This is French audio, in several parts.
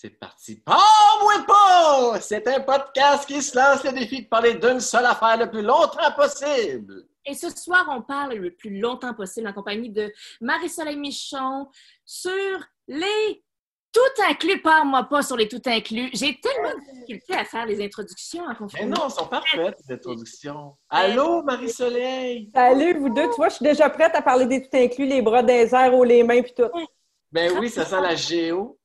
C'est parti. Oh, moi pas! C'est un podcast qui se lance le défi de parler d'une seule affaire le plus longtemps possible. Et ce soir, on parle le plus longtemps possible en compagnie de Marie-Soleil Michon sur les tout inclus. Parle-moi pas sur les tout inclus. J'ai tellement de difficultés à faire les introductions en Mais non, elles sont parfaites, les introductions. Allô, Marie-Soleil? Salut, vous deux. Tu vois, je suis déjà prête à parler des tout inclus, les bras des airs, ou les mains, puis tout. Ben oui, ça sent la géo.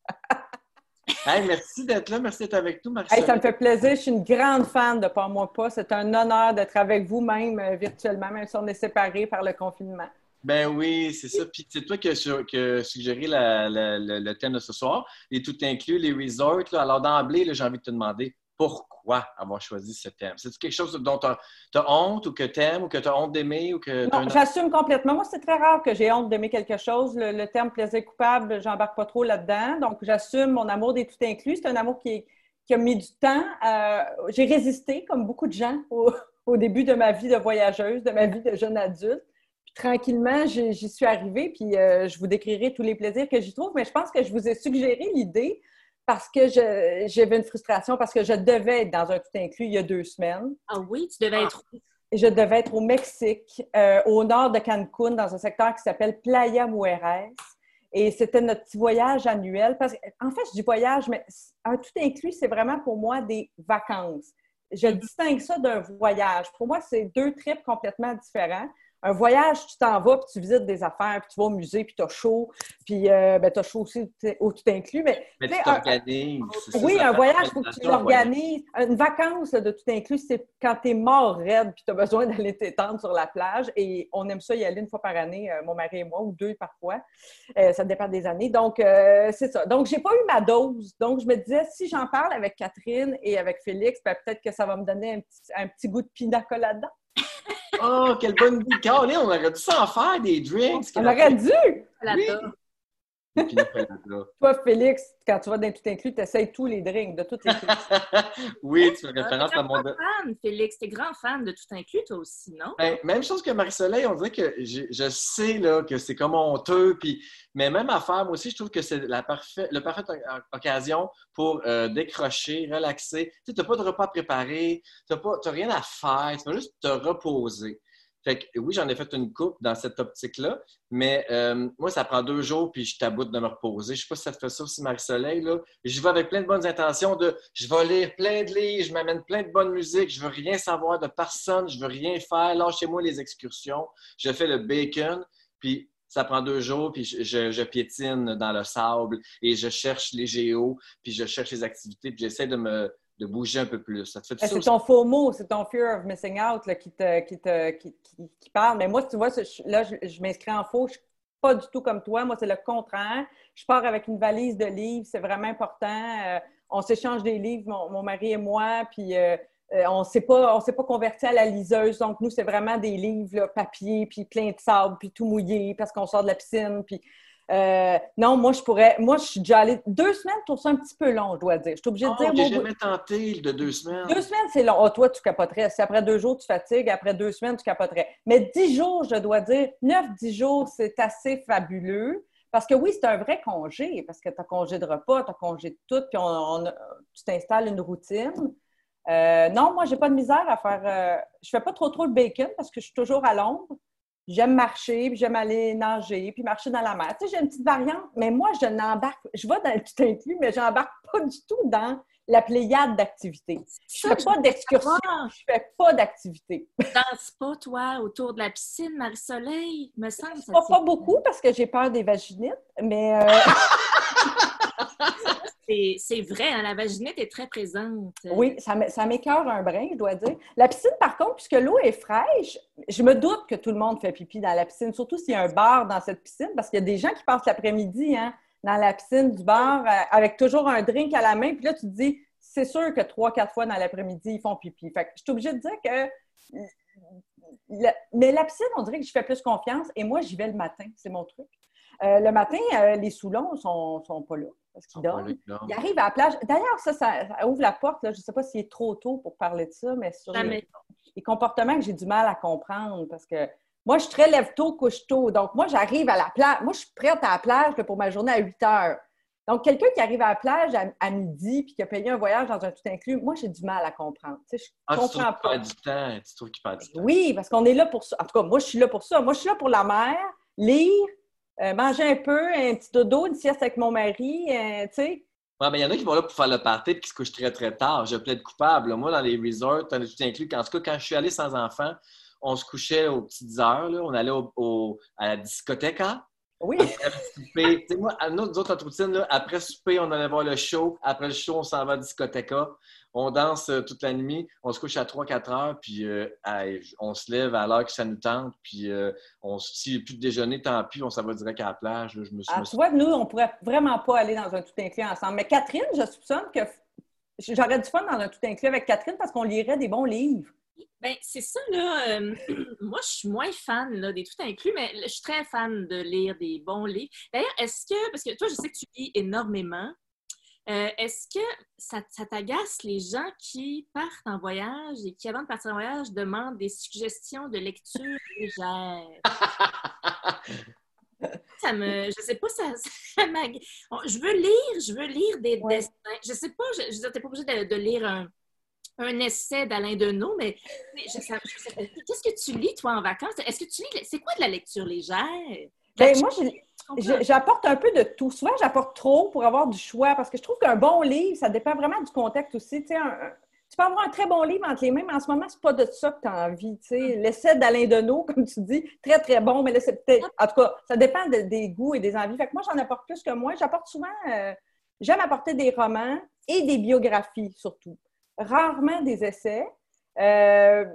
Hey, merci d'être là, merci d'être avec nous, marie Hey, ça me fait plaisir. Je suis une grande fan de Pas moi pas. C'est un honneur d'être avec vous même euh, virtuellement, même si on est séparés par le confinement. Ben oui, c'est ça. Puis c'est toi qui as suggéré la- la- la- le thème de ce soir, les tout inclus, les resorts. là. Alors d'emblée, j'ai envie de te demander pourquoi avoir choisi ce thème? C'est-tu quelque chose dont tu as, honte ou que tu aimes ou que tu as honte d'aimer ou que Non, j'assume complètement. Moi, c'est très rare que j'ai honte d'aimer quelque chose. Le, le terme plaisir coupable, j'embarque pas trop là-dedans. Donc, j'assume mon amour des tout inclus. C'est un amour qui, a mis du temps. Euh, j'ai résisté, comme beaucoup de gens, au, au début de ma vie de voyageuse, de ma vie de jeune adulte. Puis tranquillement, j'y j'y suis arrivée, puis euh, je vous décrirai tous les plaisirs que j'y trouve. Mais je pense que je vous ai suggéré l'idée parce que j'avais une frustration, parce que je devais être dans un tout inclus il y a deux semaines. Ah oui, tu devais être. Et je devais être au Mexique, euh, au nord de Cancun, dans un secteur qui s'appelle Playa Mujeres. Et c'était notre petit voyage annuel. Parce en fait, je dis voyage, mais un tout inclus, c'est vraiment pour moi des vacances. Je distingue ça d'un voyage. Pour moi, c'est deux trips complètement différents. Un voyage, tu t'en vas, puis tu visites des affaires, puis tu vas au musée, puis tu as chaud, puis euh, ben, tu as chaud aussi au tout inclus. Mais, Mais tu t'organises. oui, ça un voyage, il faut que tu l'organises. Une vacance là, de tout inclus, c'est quand tu es mort raide puis tu as besoin d'aller t'étendre sur la plage. Et on aime ça y aller une fois par année, euh, mon mari et moi, ou deux parfois. Euh, ça dépend des années. Donc, euh, c'est ça. Donc, j'ai pas eu ma dose. Donc, je me disais, si j'en parle avec Catherine et avec Félix, ben, peut-être que ça va me donner un petit, un petit goût de pina colada. Oh, quelle bonne idée. On aurait dû s'en faire des drinks. On aurait dû! là-bas. Toi, Félix, quand tu vas dans tout inclus, tu essayes tous les drinks de tout inclus. oui, tu fais Ah, référence à mon... grand fan, Félix. T'es grand fan de tout inclus, toi aussi, non? Ben, même chose que Marie-Soleil, on dirait que je sais là, que c'est comme honteux, puis, mais même affaire, moi aussi, je trouve que c'est la parfaite occasion pour euh, décrocher, relaxer. Tu n'as pas de repas préparé, tu n'as rien à faire, tu vas juste te reposer. Fait que oui, j'en ai fait une coupe dans cette optique-là, mais euh, moi, ça prend deux jours, puis je taboute de me reposer. Je sais pas si ça te fait ça aussi, Marie-Soleil. Là. Je vais avec plein de bonnes intentions de je vais lire plein de livres, je m'amène plein de bonne musique, je veux rien savoir de personne, je veux rien faire. Lâchez-moi les excursions. Je fais le bacon, puis ça prend deux jours, puis je- je piétine dans le sable et je cherche les géos, puis je cherche les activités, puis j'essaie de me de bouger un peu plus. Ça te fait Ben, C'est ton faux mot, c'est ton fear of missing out là, qui, te, qui, te, qui, qui- qui parle. Mais moi, tu vois, là, je, je m'inscris en faux. Je suis pas du tout comme toi. Moi, c'est le contraire. Je pars avec une valise de livres. C'est vraiment important. Euh, on s'échange des livres, mon, mon mari et moi. Puis euh, euh, on s'est pas, pas converti à la liseuse. Donc, nous, c'est vraiment des livres, là, papier, puis plein de sable, puis tout mouillé parce qu'on sort de la piscine. Puis euh, non, moi, je pourrais. Moi, je suis déjà allée. Deux semaines, je trouve ça un petit peu long, je dois dire. Je suis obligée de Oh, dire. j'ai jamais tenté de deux semaines. deux semaines, c'est long. Ah, toi, tu capoterais. Si après deux jours, tu fatigues, après deux semaines, tu capoterais. Mais dix jours, je dois dire, neuf, dix jours, c'est assez fabuleux. Parce que oui, c'est un vrai congé, parce que tu as congé de repas, tu as congé de tout, puis on, on- tu t'installes une routine. Euh, non, moi, j'ai pas de misère à faire. euh, je fais pas trop trop le bacon parce que je suis toujours à l'ombre. J'aime marcher, puis j'aime aller nager, puis marcher dans la mer. Tu sais, j'ai une petite variante, mais moi, je n'embarque. Je vais dans le tout inclus, mais j'embarque pas du tout dans la pléiade d'activités. Je fais pas d'excursion, je fais pas d'activité. danses pas, toi, autour de la piscine, Marie-Soleil? Me semble ça Pas, pas beaucoup parce que j'ai peur des vaginites, mais euh, C'est vrai, hein, la vaginite est très présente. oui, ça m'é- ça m'écœure un brin, je dois dire. La piscine, par contre, puisque l'eau est fraîche, je me doute que tout le monde fait pipi dans la piscine, surtout s'il y a un bar dans cette piscine, parce qu'il y a des gens qui passent l'après-midi hein, dans la piscine du bar euh, avec toujours un drink à la main, puis là, tu te dis, c'est sûr que trois, quatre fois dans l'après-midi, ils font pipi. Fait que je suis obligée de dire que. la- mais la piscine, on dirait que je fais plus confiance et moi, j'y vais le matin, c'est mon truc. Euh, le matin, euh, les Soulons sont, sont pas là parce qu'ils dorment. Ils arrivent à la plage. D'ailleurs, ça, ça, ça ouvre la porte. Là. Je ne sais pas s'il est trop tôt pour parler de ça, mais sur les, les comportements que j'ai du mal à comprendre parce que moi, je suis très lève-tôt, couche-tôt. Donc, moi, j'arrive à la plage. Moi, je suis prête à la plage là, pour ma journée à 8 heures. Donc, quelqu'un qui arrive à la plage à, midi puis qui a payé un voyage dans un tout inclus, moi, j'ai du mal à comprendre. Tu sais, je ah, comprends tu trouves pas. du temps. Tu trouves qu'il perd du temps. Oui, parce qu'on est là pour ça. En tout cas, moi, je suis là pour ça. Moi, je suis là pour la mer, lire, euh, manger un peu, un petit dodo, une sieste avec mon mari, euh, tu sais. Ouais, mais il y en a qui vont là pour faire le party et qui se couchent très, très tard. Je plaide coupable. Moi, dans les resorts, tout inclus? En tout cas, quand je suis allé sans enfant, on se couchait aux petites heures. Là. On allait au, à la discothèque. Hein? Oui. Après souper, moi, nous autres, notre routine, là, après souper, on allait voir le show. Après le show, on s'en va à la discothèque. On danse euh, toute la nuit. On se couche à 3-4 heures. Puis euh, on se lève à l'heure que ça nous tente. Puis euh, s'il n'y a plus de déjeuner, tant pis, on s'en va direct à la plage. Je me suis, ah, tu vois, nous, on pourrait vraiment pas aller dans un tout inclus ensemble. Mais Catherine, je soupçonne que j'aurais du fun dans un tout inclus avec Catherine parce qu'on lirait des bons livres. Ben, c'est ça, là. Euh, moi, je suis moins fan là, des tout inclus, mais je suis très fan de lire des bons livres. D'ailleurs, est-ce que, parce que toi, je sais que tu lis énormément, euh, est-ce que ça, t'agace les gens qui partent en voyage et qui, avant de partir en voyage, demandent des suggestions de lecture légère? ça me. Je sais pas, ça, Je veux lire, je veux lire des destins. Je sais pas, je, je t'es pas obligé de lire un un essai d'Alain Deneau, mais, qu'est-ce que tu lis, toi, en vacances? Est-ce que tu lis... C'est quoi de la lecture légère? Ben, moi, j'apporte un peu de tout. Souvent, j'apporte trop pour avoir du choix, parce que je trouve qu'un bon livre, ça dépend vraiment du contexte aussi. Tu, peux avoir un très bon livre entre les mains, mais en ce moment, c'est pas de ça que tu as envie. Mm. L'essai d'Alain Deneau, comme tu dis, très, très bon, mais là, c'est peut-être... En tout cas, ça dépend des goûts et des envies. Fait que moi, j'en apporte plus que moi. J'apporte souvent... Euh, j'aime apporter des romans et des biographies, surtout rarement des essais. Euh,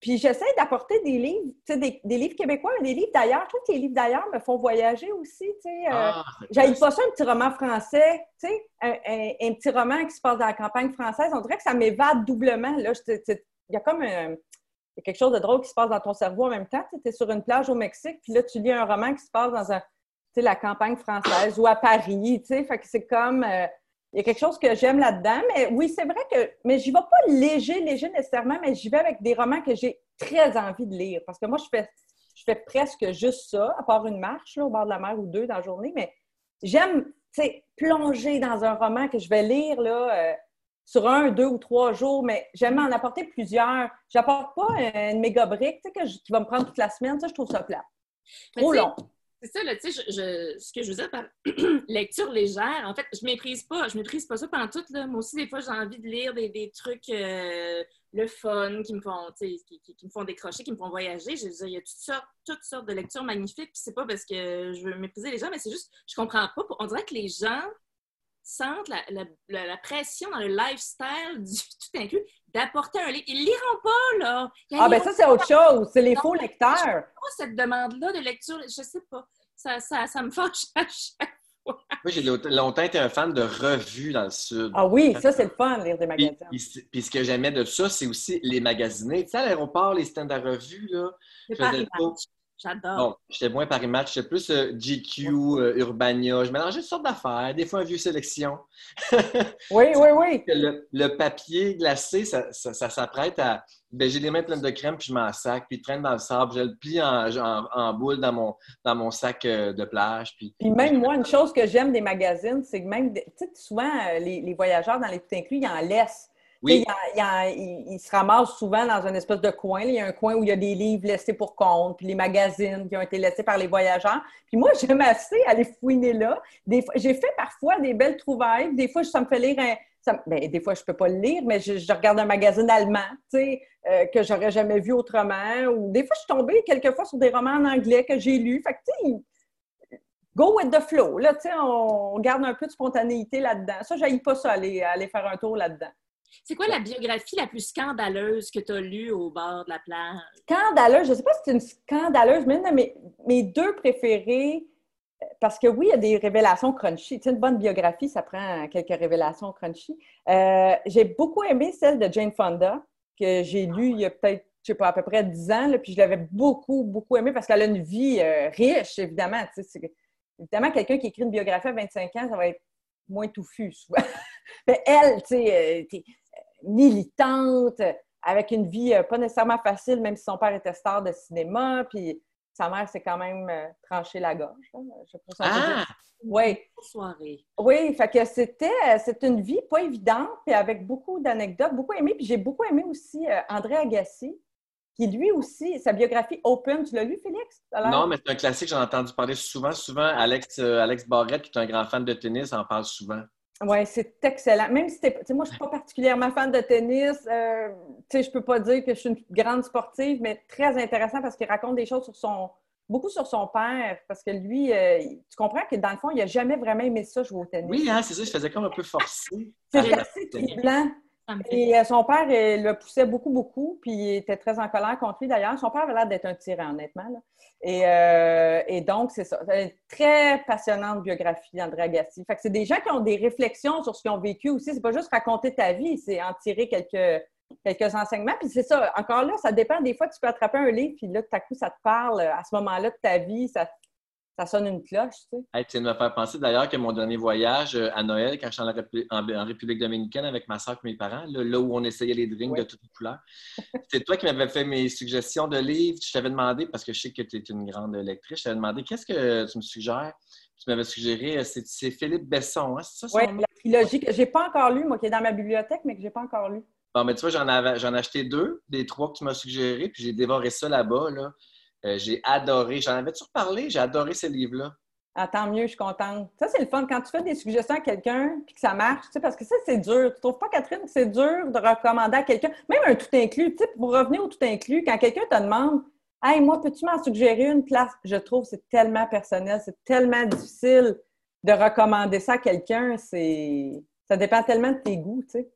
puis j'essaie d'apporter des livres, des, des, livres québécois, des livres d'ailleurs. Je trouve que les livres d'ailleurs me font voyager aussi. Tu sais, euh, ah, pas ça, un petit roman français, tu sais, un, petit roman qui se passe dans la campagne française. On dirait que ça m'évade doublement. Là, il y a comme quelque chose de drôle qui se passe dans ton cerveau en même temps. Tu es sur une plage au Mexique, puis là, tu lis un roman qui se passe dans un, la campagne française ou à Paris. Tu sais, fait que c'est comme... Euh, il y a quelque chose que j'aime là-dedans. Mais oui, c'est vrai que. Mais j'y vais pas léger, léger nécessairement, mais j'y vais avec des romans que j'ai très envie de lire. Parce que moi, je fais, je fais presque juste ça, à part une marche au bord de la mer ou deux dans la journée. Mais j'aime, tu sais, plonger dans un roman que je vais lire là, euh, sur un, deux ou trois jours, mais j'aime en apporter plusieurs. J'apporte pas une méga brique qui va me prendre toute la semaine. Ça, je trouve ça plat. Trop long. C'est ça, là, tu sais, je, ce que je veux dire par lecture légère, en fait, je méprise pas, je méprise pas ça pendant tout, là. Moi aussi, des fois, j'ai envie de lire des, des trucs, euh, le fun, qui me font, qui, qui, me font décrocher, qui me font voyager. Je veux il y a toutes sortes, toutes sortes de lectures magnifiques, puis c'est pas parce que je veux mépriser les gens, mais c'est juste, je comprends pas. On dirait que les gens sentent la, la, la, pression dans le lifestyle du tout inclus d'apporter un livre. Ils liront pas, là. ah, ben ça, c'est autre chose. C'est les faux lecteurs. Je pas cette demande-là de lecture. Je sais pas. Ça, ça, ça me fâche à chaque fois. Moi, j'ai longtemps été un fan de revues dans le Sud. Ah oui, ça, c'est le fun, lire des magazines. Puis, ce que j'aimais de ça, c'est aussi les magasiner. Tu sais, à l'aéroport, les stands à revues, là. Je faisais J'adore. Bon, j'étais moins Paris Match, j'étais plus euh, GQ, euh, Urbania. Je mélangeais toutes sortes d'affaires, des fois un vieux sélection. oui, oui, oui. Le, papier glacé, ça, s'apprête à. Ben, j'ai les mains pleines de crème, puis je m'en sac, puis il traîne dans le sable. Je le plie en, en, boule dans mon, dans mon sac euh, de plage. Puis, puis même moi, une chose que j'aime des magazines, c'est que même, tu sais, souvent, les, les, voyageurs dans les tout inclus, ils en laissent. Oui. Il, se ramasse souvent dans un espèce de coin. Il y a un coin où il y a des livres laissés pour compte, puis les magazines qui ont été laissés par les voyageurs. Puis moi, j'aime assez aller fouiner là. J'ai fait parfois des belles trouvailles. Des fois, ça me fait lire un. Ben, des fois, je ne peux pas le lire, mais je, regarde un magazine allemand, tu sais, euh, que j'aurais jamais vu autrement. Ou des fois, je suis tombée quelquefois sur des romans en anglais que j'ai lus. Fait que, tu sais, go with the flow. Là, tu sais, on, garde un peu de spontanéité là-dedans. Ça, je pas ça, aller, aller faire un tour là-dedans. C'est quoi la biographie la plus scandaleuse que tu as lue au bord de la plage? Scandaleuse, je ne sais pas si c'est une scandaleuse, mais une de mes, deux préférées, parce que oui, il y a des révélations crunchy. Tu sais, une bonne biographie, ça prend quelques révélations crunchy. Euh, j'ai beaucoup aimé celle de Jane Fonda, que j'ai lue il y a peut-être, je sais pas, à peu près 10 ans, puis je l'avais beaucoup, beaucoup aimée parce qu'elle a une vie euh, riche, évidemment. évidemment, quelqu'un qui écrit une biographie à 25 ans, ça va être moins touffu, souvent. Mais elle, tu sais, euh, militante, avec une vie euh, pas nécessairement facile, même si son père était star de cinéma. Puis sa mère s'est quand même euh, tranché la gorge. Je peut Ah! Oui, Soirée. oui, fait que c'était c'est une vie pas évidente, puis avec beaucoup d'anecdotes, beaucoup aimé. Puis j'ai beaucoup aimé aussi euh, André Agassi, qui lui aussi, sa biographie Open, tu l'as lu, Félix? Non, mais c'est un classique, j'en ai entendu parler souvent. Souvent, Alex, euh, Alex Barrette, qui est un grand fan de tennis, en parle souvent. Oui, c'est excellent. Même si t'es- tu sais, moi, je ne suis pas particulièrement fan de tennis, euh, tu sais, je peux pas dire que je suis une grande sportive, mais très intéressant parce qu'il raconte des choses sur son beaucoup sur son père, parce que lui, euh, tu comprends que dans le fond, il n'a jamais vraiment aimé ça jouer au tennis. Oui, hein, c'est ça, je faisais comme un peu forcé. C'est assez troublant. Et euh, son père euh, le poussait beaucoup, beaucoup, puis il était très en colère contre lui d'ailleurs. Son père avait l'air d'être un tyran, honnêtement. là. Et, euh, et donc, c'est ça. C'est une très passionnante biographie d'André Agassi. Fait que c'est des gens qui ont des réflexions sur ce qu'ils ont vécu aussi. C'est pas juste raconter ta vie, c'est en tirer quelques, quelques enseignements. Puis c'est ça, encore là, ça dépend. Des fois, tu peux attraper un livre, puis là, tout à coup, ça te parle à ce moment-là de ta vie, ça, ça sonne une cloche, tu sais. Hey, tu viens de me faire penser d'ailleurs que mon dernier voyage euh, à Noël, quand j'étais en, la Répu- en- en République dominicaine avec ma soeur et mes parents, là, là où on essayait les drinks Ouais. de toutes les couleurs, c'est toi qui m'avais fait mes suggestions de livres. Je t'avais demandé, parce que je sais que tu es une grande lectrice, je t'avais demandé qu'est-ce que tu me suggères? Tu m'avais suggéré, euh, c'est Philippe Besson, hein, c'est ça Oui, la trilogie que j'ai pas encore lu, moi, qui est dans ma bibliothèque, mais que j'ai pas encore lu. Bon, mais tu vois, j'en ai acheté deux, des trois que tu m'as suggérés, puis j'ai dévoré ça là-bas. Là. Euh, j'ai adoré. J'en avais-tu reparlé? J'ai adoré ces livres-là. Ah, tant mieux, je suis contente. Ça, c'est le fun quand tu fais des suggestions à quelqu'un puis que ça marche, tu sais, parce que ça, c'est dur. Tu trouves pas, Catherine, que c'est dur de recommander à quelqu'un, même un tout inclus, tu sais, pour revenir au tout inclus, quand quelqu'un te demande Hey, moi, peux-tu m'en suggérer une place? Je trouve que c'est tellement personnel, c'est tellement difficile de recommander ça à quelqu'un. C'est... Ça dépend tellement de tes goûts, tu sais.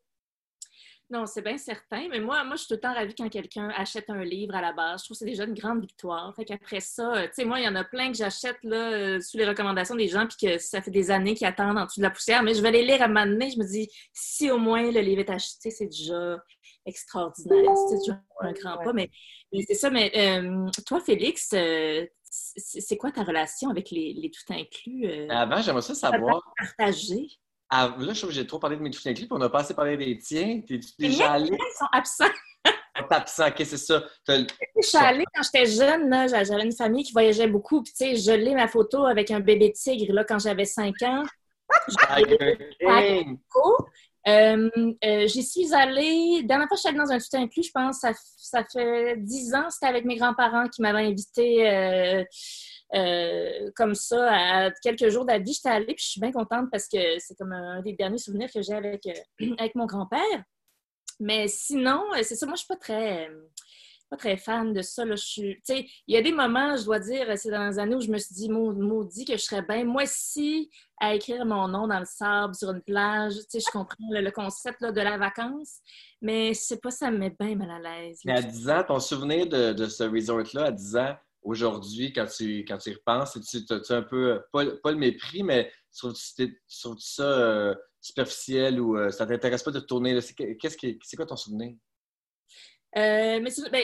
Non, c'est bien certain, mais moi, moi, je suis tout le temps ravie quand quelqu'un achète un livre à la base. Je trouve que c'est déjà une grande victoire. Fait qu'après ça, euh, tu sais, moi, il y en a plein que j'achète là, euh, sous les recommandations des gens, puis que ça fait des années qu'ils attendent en dessous de la poussière, mais je vais les lire à un moment donné. Je me dis, si au moins le livre est acheté, c'est déjà extraordinaire. C'est déjà un grand pas, mais, mais c'est ça. Mais euh, toi, Félix, euh, c'est quoi ta relation avec les, les tout inclus euh, Avant, j'aimerais ça savoir. partagés? Ah, là, je trouve que j'ai trop parlé de mes tout inclus, puis on n'a pas assez parlé des tiens. T'es-tu déjà allé? Ils sont absents. T'es absent, ok, c'est ça. Je suis allée quand j'étais jeune, j'avais une famille qui voyageait beaucoup. Puis, tu sais, je l'ai ma photo avec un bébé tigre là, quand j'avais 5 ans. Euh, euh, J'y suis allée. La dernière fois que je suis allée dans un tout inclus, je pense, ça, ça fait 10 ans. C'était avec mes grands-parents qui m'avaient invité euh, euh, comme ça à quelques jours d'avis. J'étais allée, puis je suis bien contente parce que c'est comme un des derniers souvenirs que j'ai avec, euh, avec mon grand-père. Mais sinon, euh, c'est ça, moi, je suis pas très. pas très fan de ça. Là. Je suis, il y a des moments, je dois dire, ces dernières années où je me suis dit, Mau- maudit, que je serais bien, moi aussi, à écrire mon nom dans le sable sur une plage. Tu je comprends le, concept là, de la vacance, mais je sais pas, ça me met bien mal à l'aise. Mais à 10 ans, ton souvenir de, de ce resort-là, à 10 ans, aujourd'hui, quand tu, quand tu y repenses, tu as un peu, pas, pas le mépris, mais trouves ça euh, superficiel ou euh, ça t'intéresse pas de tourner? là? C'est quoi ton souvenir? Euh, mais ben,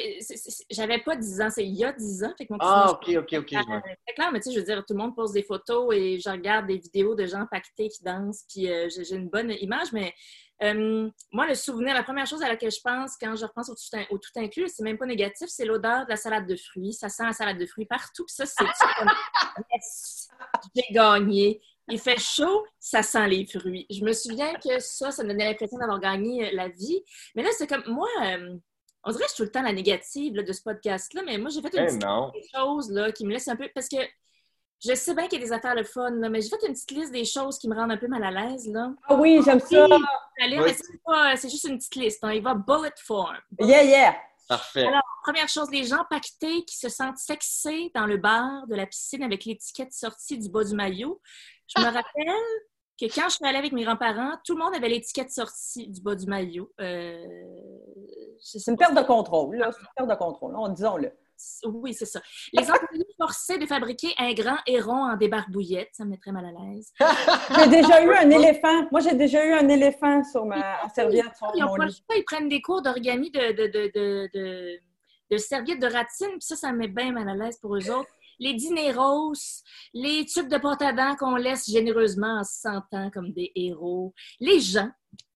j'avais pas 10 ans, c'est il y a 10 ans. Fait que mon Ah, ok, ok, ok. C'est clair, mais tu sais, je veux dire, tout le monde pose des photos et je regarde des vidéos de gens pactés qui dansent, puis euh, j'ai une bonne image, mais euh, moi, le souvenir, la première chose à laquelle je pense quand je repense au tout, in- au tout inclus, c'est même pas négatif, c'est l'odeur de la salade de fruits. Ça sent la salade de fruits partout, puis ça, c'est comme, yes, j'ai gagné. Il fait chaud, ça sent les fruits. Je me souviens que ça, ça me donnait l'impression d'avoir gagné euh, la vie. Mais là, c'est comme, moi, euh, on dirait que je suis tout le temps la négative là, de ce podcast-là, mais moi, j'ai fait une Eh petite choses là, qui me laissent un peu. Parce que je sais bien qu'il y a des affaires le fun, là, mais j'ai fait une petite liste des choses qui me rendent un peu mal à l'aise. Là. Ah oui, j'aime ça. Oui. mais c'est pas- c'est juste une petite liste. hein. Il va bullet form. Yeah, yeah. Parfait. Alors, Première chose, les gens pactés qui se sentent sexés dans le bar de la piscine avec l'étiquette sortie du bas du maillot. Je me rappelle que quand je suis allée avec mes grands-parents, tout le monde avait l'étiquette sortie du bas du maillot. Euh, C'est une perte de contrôle, là. C'est une perte de contrôle, là. disons-le. Oui, c'est ça. Les employés forcés de fabriquer un grand héron en débarbouillette, ça me mettrait mal à l'aise. J'ai déjà eu un éléphant. Moi, j'ai déjà eu un éléphant sur ma serviette sur Ils ont pas lit. ils prennent des cours d'origami de, de, de, de, serviettes de ratine, puis ça, ça me met bien mal à l'aise pour eux autres. les dineros, les tubes de porte à dents qu'on laisse généreusement en se sentant comme des héros, les gens,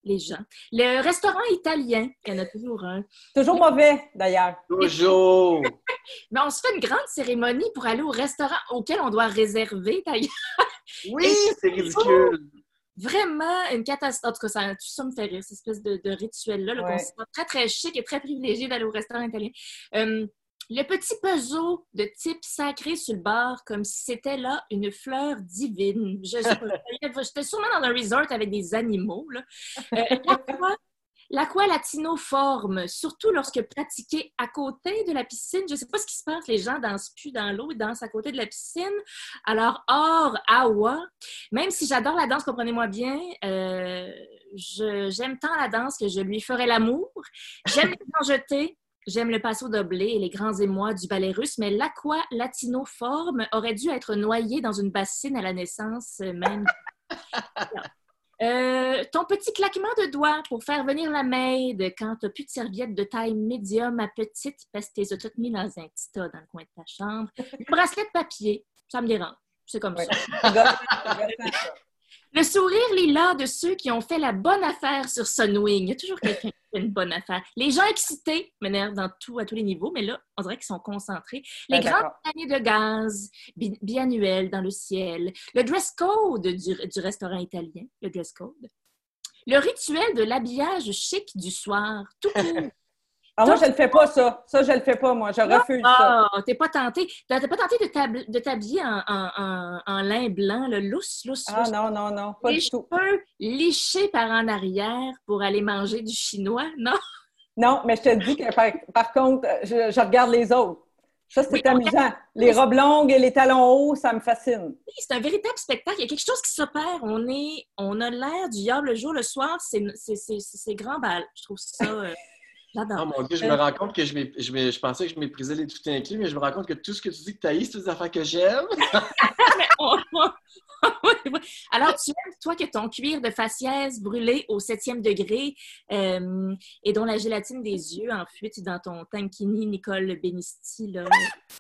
les gens. Le restaurant italien, il y en a toujours un. Toujours mauvais, d'ailleurs. Toujours! Mais on se fait une grande cérémonie pour aller au restaurant auquel on doit réserver, d'ailleurs. Oui, c'est ridicule! Vraiment une catastrophe. En tout cas, ça, tout ça me fait rire, cette espèce de, de rituel-là, là, qu'on se sent très, très chic et très privilégié d'aller au restaurant italien. Euh, le petit puzzle de type sacré sur le bar, comme si c'était là une fleur divine. Je j'étais sûrement dans un resort avec des animaux. Là. Euh, l'aqua- L'aqua latino forme, surtout lorsque pratiqué à côté de la piscine. Je ne sais pas ce qui se passe, les gens dansent plus dans l'eau, ils dansent à côté de la piscine. Alors, hors awa, même si j'adore la danse, comprenez-moi bien, euh, je- j'aime tant la danse que je lui ferai l'amour. J'aime les gens jetés, j'aime le passo doblé et les grands émois du ballet russe, mais l'aqua latino forme aurait dû être noyé dans une bassine à la naissance euh, même. Euh, ton petit claquement de doigts pour faire venir la maid quand tu n'as plus de serviette de taille médium à petite parce que tu les as toutes mis dans un petit tas dans le coin de ta chambre. Le bracelet de papier, ça me dérange. C'est comme ça. Le sourire lila de ceux qui ont fait la bonne affaire sur Sunwing. Il y a toujours quelqu'un qui fait une bonne affaire. Les gens excités m'énervent dans tout, à tous les niveaux, mais là, on dirait qu'ils sont concentrés. Les grandes années de gaz bi- biannuelles dans le ciel. Le dress code du, du restaurant italien. Le dress code. Le rituel de l'habillage chic du soir. Tout court. Ah, moi, je le fais pas, ça. Ça, je le fais pas, moi. Je refuse ça. Ah, t'es pas tenté. T'as pas tenté de t'hab- de t'habiller en, en, en- en lin blanc, le lousse, lousse, Ah, lousse? non, non, non. Pas les du tout. lichés par en arrière pour aller manger du chinois, non? Non, mais je te dis que par, par contre, je, je regarde les autres. Ça, c'est Oui, amusant. Les robes longues et les talons hauts, ça me fascine. Oui, c'est un véritable spectacle. Il y a quelque chose qui s'opère. On est, on a l'air du diable le jour, le soir. C'est grand bal. Je trouve ça. Euh, J'adore. Oh mon Dieu, je me rends compte que je, je, je pensais que je méprisais les tout inclus, mais je me rends compte que tout ce que tu dis que tu haïs, c'est des affaires que j'aime. Alors, tu aimes, toi, que ton cuir de faciès brûlé au septième degré euh, et dont la gélatine des yeux en fuite dans ton tankini Nicole Benisti, là,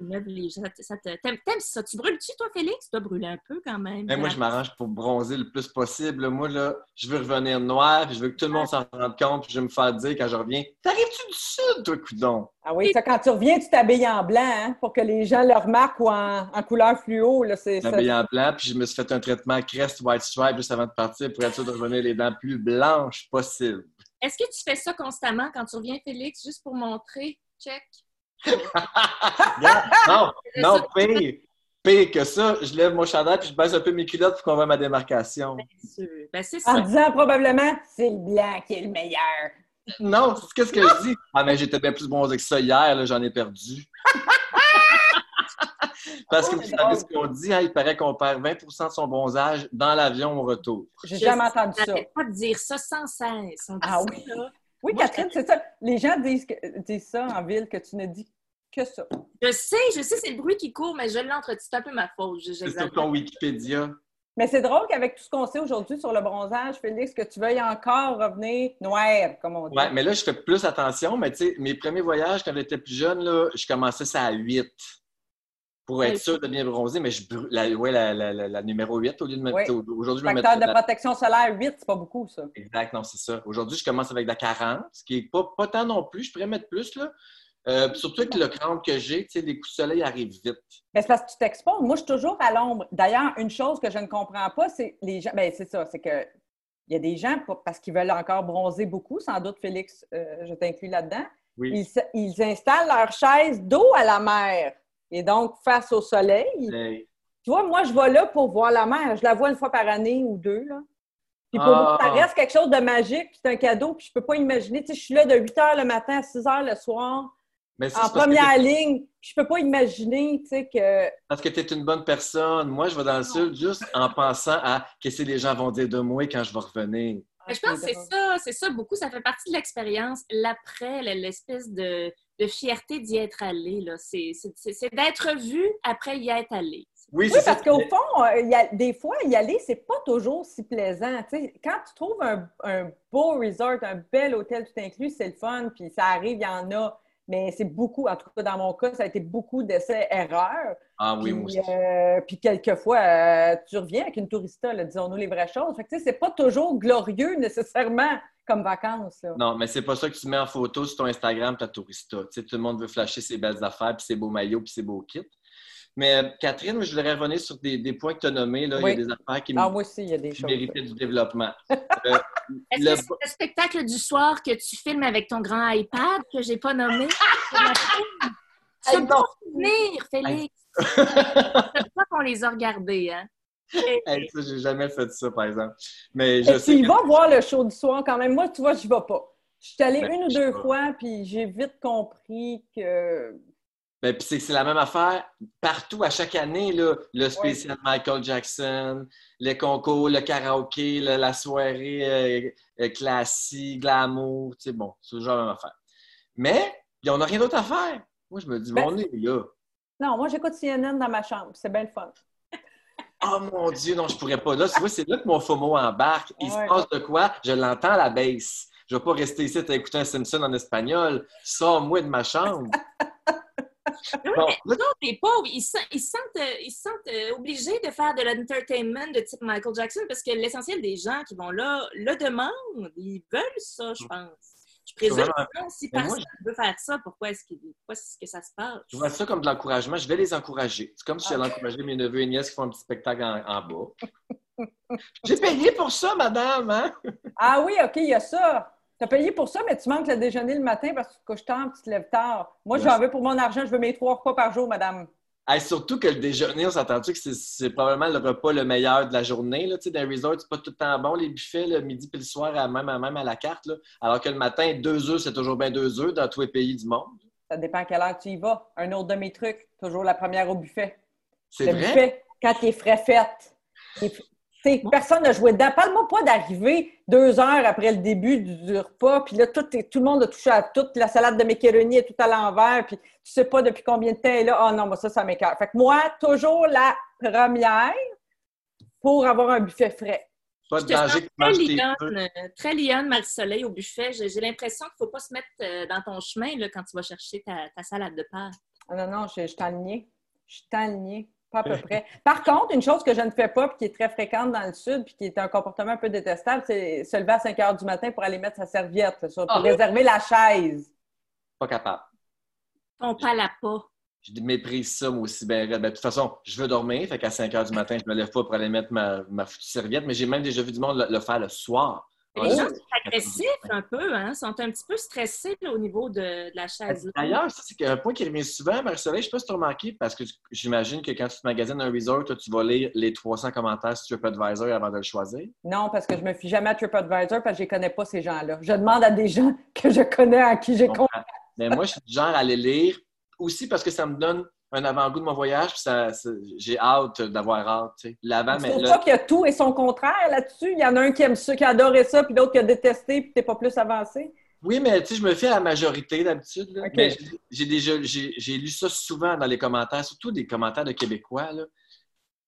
les ça te- t'aimes, t'aimes ça? Tu brûles-tu, toi, Félix? Tu dois brûler un peu quand même. Mais moi, je m'arrange pour bronzer le plus possible. Moi, là, je veux revenir noir, je veux que tout le monde s'en rende compte, puis je veux me faire dire quand je reviens T'arrives-tu du sud, toi, coudon Ah oui, ça, quand tu reviens, tu t'habilles en blanc hein, pour que les gens le remarquent ou en, en couleur fluo. Là, c'est, Je ça. m'habille en blanc, puis je me suis fait un traitement Crest White Stripe juste avant de partir pour être sûr de revenir les dents plus blanches possible. Est-ce que tu fais ça constamment quand tu reviens, Félix, juste pour montrer? Check. non, non, pire. Pire que ça, je lève mon chandail puis je baisse un peu mes culottes pour qu'on voit ma démarcation. Bien sûr. Ben, c'est En disant probablement, c'est le blanc qui est le meilleur. Non, c'est qu'est-ce que je dis? Ah, mais j'étais bien plus bronzé que ça hier, j'en ai perdu. Parce que Oh, vous savez ce qu'on dit, hein, il paraît qu'on perd 20% de son bronzage dans l'avion au retour. J'ai Je jamais entendu ça. J'arrête pas de dire ça sans cesse. Ah ça, oui. là. Oui, Moi, Catherine, c'est ça. Les gens disent, que- disent ça en ville, que tu ne dis que ça. Je sais, je sais, c'est le bruit qui court, mais je l'entretire. C'est un peu ma faute. je- C'est sur ton Wikipédia. Mais c'est drôle qu'avec tout ce qu'on sait aujourd'hui sur le bronzage, Félix, que tu veuilles encore revenir noir, comme on dit. Ouais, mais là, je fais plus attention, mais tu sais, mes premiers voyages, quand j'étais plus jeune, là, je commençais ça à 8 pour être Ouais. sûr de bien bronzer, mais je la, ouais, la, la, numéro 8 au lieu de mettre. Ouais. Aujourd'hui, je vais mettre. De protection solaire 8, c'est pas beaucoup, ça. Exact, non, c'est ça. Aujourd'hui, je commence avec la 40, ce qui n'est pas, pas tant non plus. Je pourrais mettre plus, là. Euh, surtout avec le crâne que j'ai, tu sais, les coups de soleil arrivent vite. Mais c'est parce que tu t'exposes. Moi, je suis toujours à l'ombre. D'ailleurs, une chose que je ne comprends pas, c'est les gens. Bien, c'est ça, c'est que il y a des gens, pour- parce qu'ils veulent encore bronzer beaucoup, sans doute, Félix, euh, je t'inclus là-dedans, Oui. ils, installent leur chaise dos à la mer et donc face au soleil. Hey. Tu vois, moi, je vais là pour voir la mer. Je la vois une fois par année ou deux. Là. Puis pour Ah. moi, ça reste quelque chose de magique, puis c'est un cadeau, puis je peux pas imaginer. Tu sais, je suis là de 8 h le matin à 6 h le soir, Mais en première ligne. Je peux pas imaginer, tu sais, que. Parce que tu es une bonne personne. Moi, je vais dans le sud juste en pensant à qu'est-ce que les gens vont dire de moi quand je vais revenir. Mais je pense que c'est ça, c'est ça beaucoup. Ça fait partie de l'expérience. L'après, l'espèce de, de fierté d'y être allé. là. C'est c'est- c'est- c'est d'être vu après y être allé. Oui, Oui, c'est ça. parce qu'au fond, euh, il y a, des fois, y aller, c'est pas toujours si plaisant. Tu sais, quand tu trouves un, un beau resort, un bel hôtel tout inclus, c'est le fun, puis ça arrive, il y en a mais c'est beaucoup, en tout cas dans mon cas, ça a été beaucoup d'essais-erreurs. Ah oui, puis, moi aussi. euh, puis quelquefois, euh, tu reviens avec une tourista, disons-nous les vraies choses. Fait que, tu sais, c'est pas toujours glorieux nécessairement comme vacances. là. Non, mais c'est pas ça que tu mets en photo sur ton Instagram, ta tourista. Tu sais, tout le monde veut flasher ses belles affaires, puis ses beaux maillots, puis ses beaux kits. Mais euh, Catherine, je voudrais revenir sur des, des points que tu as nommés. Là. Il y a des affaires qui, Ah, moi aussi, il y a des qui choses. méritaient du développement. Euh, Est-ce le- que c'est le spectacle du soir que tu filmes avec ton grand iPad que j'ai pas nommé? C'est bon souvenir, Félix. C'est pas qu'on les a regardés, hein? Hey, ça, j'ai jamais fait ça, par exemple. Mais je Et sais tu que- vas voir le show du soir quand même. Moi, tu vois, j'y vais pas. Je suis allée Ben, une ou deux pas. fois, puis j'ai vite compris que. Ben, puis c'est la même affaire partout, à chaque année, là, le spécial Michael Jackson, les concours, le karaoké, le- la soirée euh, euh, classique, glamour, tu sais, bon, c'est toujours la même affaire. Mais, on n'a rien d'autre à faire. Moi, je me dis, Ben- bon, on est là. Non, moi, j'écoute CNN dans ma chambre. C'est bien le fun. Oh mon Dieu, non, je pourrais pas. Là, tu vois, c'est là que mon FOMO embarque. Il Ouais. se passe de quoi? Je l'entends à la baisse. Je vais pas rester ici à écouter un Simpson en espagnol. Sors-moi de ma chambre. Bon, Non, les pauvres, ils se, ils se sentent, euh, ils se sentent euh, obligés de faire de l'entertainment de type Michael Jackson parce que l'essentiel des gens qui vont là le demandent. Ils veulent ça, je pense. Je présume Vraiment. que si Mais moi, personne veut faire ça, pourquoi est-ce, qu'il- pourquoi est-ce que ça se passe? Je vois ça comme de l'encouragement. Je vais les encourager. C'est comme si j'allais encourager mes neveux et nièces qui font un petit spectacle en, en bas. J'ai payé pour ça, madame, hein? Ah oui, OK, il y a ça. Tu as payé pour ça, mais tu manques le déjeuner le matin parce que tu te couches tard tu te lèves tard. Moi, Ouais. j'en veux pour mon argent. Je veux mes trois repas par jour, madame. Hey, surtout que le déjeuner, on s'entend-tu que c'est- probablement le repas le meilleur de la journée. Là. Tu sais, Dans les resorts, c'est pas tout le temps bon, les buffets, le midi puis le soir, à même, à même à la carte. Là. Alors que le matin, deux œufs, c'est toujours bien deux œufs dans tous les pays du monde. Ça dépend à quelle heure tu y vas. Un autre de mes trucs, toujours la première au buffet. C'est le vrai? buffet, quand t'es frais fait. Personne n'a joué dedans. Parle-moi pas d'arriver deux heures après le début du, du repas, puis là, tout, le monde a touché à tout. La salade de macaroni est tout à l'envers, puis tu sais pas depuis combien de temps elle est là. Ah non, moi, ça, ça m'écœure. Fait que moi, toujours la première pour avoir un buffet frais. Pas de danger très lionne, euh, très lionne, Marie-Soleil, au buffet. J'ai, l'impression qu'il ne faut pas se mettre euh, dans ton chemin là, quand tu vas chercher ta, ta salade de pâtes. Ah non, non, je, je suis alignée. Je suis alignée. Pas à peu près. Par contre, une chose que je ne fais pas, puis qui est très fréquente dans le Sud, puis qui est un comportement un peu détestable, c'est se lever à 5 heures du matin pour aller mettre sa serviette, ça, pour Ah. réserver la chaise. Pas capable. Ton palapa. Je méprise ça, moi aussi. Ben, ben, de toute façon, je veux dormir. Fait qu'à 5 h du matin, je me lève pas pour aller mettre ma, ma foutue serviette. Mais j'ai même déjà vu du monde le, le faire le soir. Les Oh! gens sont agressifs un peu, hein? sont un petit peu stressés là, au niveau de, de la chaise. D'ailleurs, ça, c'est un point qui revient souvent, Marie-Soleil. Je ne sais pas si tu as remarqué, parce que j'imagine que quand tu te magasines un resort, toi, tu vas lire les 300 commentaires sur TripAdvisor avant de le choisir? Non, parce que je me fie jamais à TripAdvisor parce que je ne connais pas ces gens-là. Je demande à des gens que je connais, à qui j'ai confiance. Mais moi, je suis du genre à les lire aussi parce que ça me donne un avant-goût de mon voyage, puis ça, ça- j'ai hâte d'avoir hâte. tu sais. L'avant, mais trouve là, pas qu'il y a tout et son contraire là-dessus. Il y en a un qui aime ça, qui a adoré ça, puis l'autre qui a détesté, puis tu n'es pas plus avancé. Oui, mais tu sais, je me fie à la majorité d'habitude. Mais j'ai- déjà j'ai j'ai lu ça souvent dans les commentaires, surtout des commentaires de Québécois. là.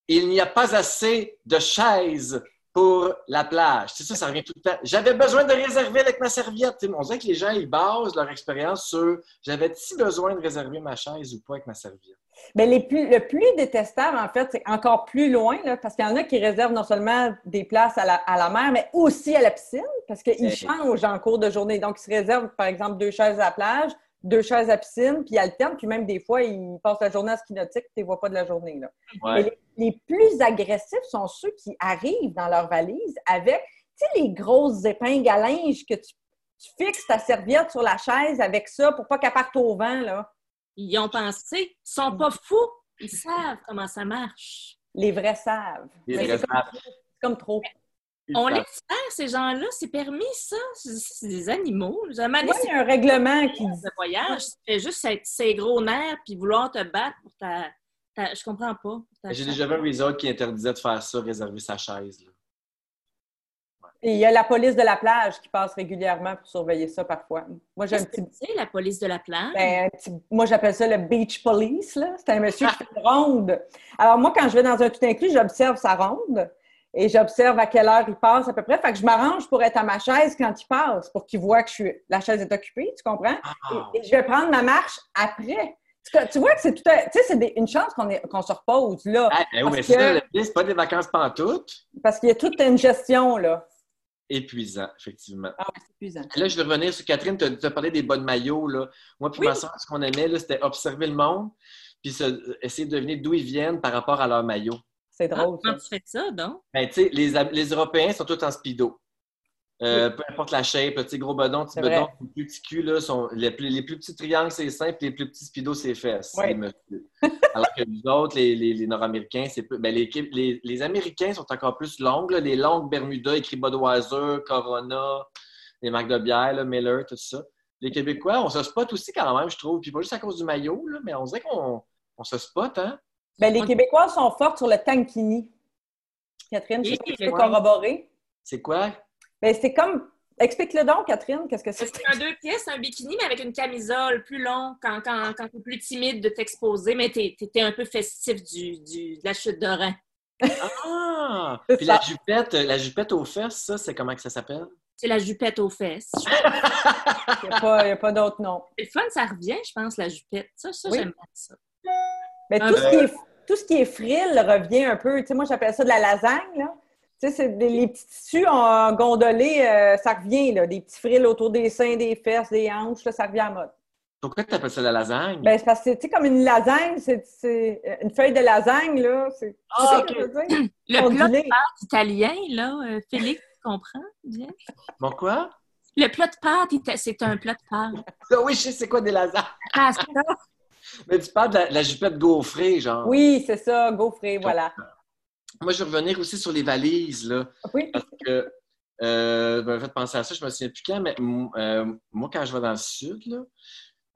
Il n'y a pas assez de chaises pour la plage. C'est ça, ça revient tout le temps. J'avais besoin de réserver avec ma serviette. On dirait que les gens, ils basent leur expérience sur j'avais-tu besoin de réserver ma chaise ou pas avec ma serviette? Mais les plus, le plus détestable, en fait, c'est encore plus loin, là, parce qu'il y en a qui réservent non seulement des places à la, à la mer, mais aussi à la piscine, parce qu'ils changent en cours de journée. Donc, ils se réservent, par exemple, deux chaises à la plage, deux chaises à piscine, puis ils alternent, puis même des fois, ils passent la journée à ski nautique, tu ne les vois pas de la journée. Là. Ouais. Mais les, les plus agressifs sont ceux qui arrivent dans leur valise avec, tu sais, les grosses épingles à linge que tu, tu fixes ta serviette sur la chaise avec ça pour pas qu'elle parte au vent, là. Ils y ont pensé. Ils sont pas fous. Ils savent comment ça marche. Les vrais savent. Les vrais comme, c'est comme trop. On laisse faire ces gens-là. C'est permis, ça. C'est c'est des animaux. Oui, il y a un règlement qui dit. voyage. Fais juste être ses gros nerfs puis vouloir te battre pour ta. ta- je comprends pas. J'ai déjà vu un resort qui interdisait de faire ça, réserver sa chaise. là. Et il y a la police de la plage qui passe régulièrement pour surveiller ça parfois. Moi, j'ai un Qu'est-ce petit. que c'est, la police de la plage? ben, petit- moi, j'appelle ça le beach police. là. C'est un monsieur qui fait une ronde. Alors, moi, quand je vais dans un tout inclus, j'observe sa ronde. Et j'observe à quelle heure il passe à peu près. Fait que je m'arrange pour être à ma chaise quand il passe, pour qu'il voit que je suis, la chaise est occupée, tu comprends? Ah. Et, et je vais prendre ma marche après. Tu, vois que c'est tout un... Tu sais, c'est une chance qu'on est- qu'on se repose là. Ah, ben oui, mais que- c'est pas des vacances pantoutes. Parce qu'il y a toute une gestion, là. Épuisant, effectivement. Ah ouais, c'est épuisant. Là, je vais revenir sur Catherine, tu as, parlé des bonnes maillots. Là. Moi puis Oui. ma soeur, ce qu'on aimait, là, c'était observer le monde puis se- essayer de deviner d'où ils viennent par rapport à leur maillot. C'est Ah, drôle, tu fais ça, donc? Ben, tu sais, les, les Européens sont tous en speedo. Euh, Peu importe la shape, sais, gros bedon, petit bedon, vrai. les plus petits culs, là, sont, les, plus, les plus petits triangles, c'est simple, les plus petits speedos, c'est fesses. Alors que nous autres, les, les, les Nord-Américains, c'est peu- ben, les, les, les Américains sont encore plus longues, là, les longues Bermuda, écrit Budweiser, Corona, les marques de bière, là, Miller, tout ça. Les Québécois, on se spot aussi quand même, je trouve. Puis pas juste à cause du maillot, là, mais on dirait qu'on on se spot, hein? Ben, les Québécois sont forts sur le tankini. Catherine, je sais pas si tu peux corroborer. C'est quoi? Ben, c'est comme. Explique-le donc, Catherine, qu'est-ce que c'est? C'est un deux pièces, un bikini, mais avec une camisole plus long quand, quand, quand t'es plus timide de t'exposer, mais t'es t'es un peu festif du, du, de la chute de rein. Ah! Puis ça. la jupette, la jupette aux fesses, ça, c'est comment que ça s'appelle? C'est la jupette aux fesses. Il n'y a pas, il y a pas d'autre nom. C'est le fun, ça revient, je pense, la jupette. Ça, ça Oui. j'aime bien ça. Mais Un tout, ce peu. qui est, tout ce qui est fril revient un peu. Tu sais, moi, j'appelle ça de la lasagne, là. Tu sais, c'est des- les petits tissus en gondolé, euh, ça revient, là. Des petits frils autour des seins, des fesses, des hanches, là, ça revient à mode. Pourquoi tu appelles ça la lasagne? Ben, c'est parce que, tu sais, comme une lasagne, c'est c'est, euh, une feuille de lasagne, là. C'est Ah, c'est ça que je veux dire? Le plat de pâte italien, là, euh, Félix, tu comprends bien? Bon, quoi? Le plat de pâte, c'est un plat de pâte. Ah oui, je sais c'est quoi des lasagnes. Ah, ça, Mais tu parles de la, la jupette gaufrée, genre. Oui, c'est ça, gaufré, voilà. Moi, je vais revenir aussi sur les valises, là. Oui. Parce que, euh, ça m'a fait penser à ça, je me souviens plus quand, mais euh, moi, quand je vais dans le sud, là,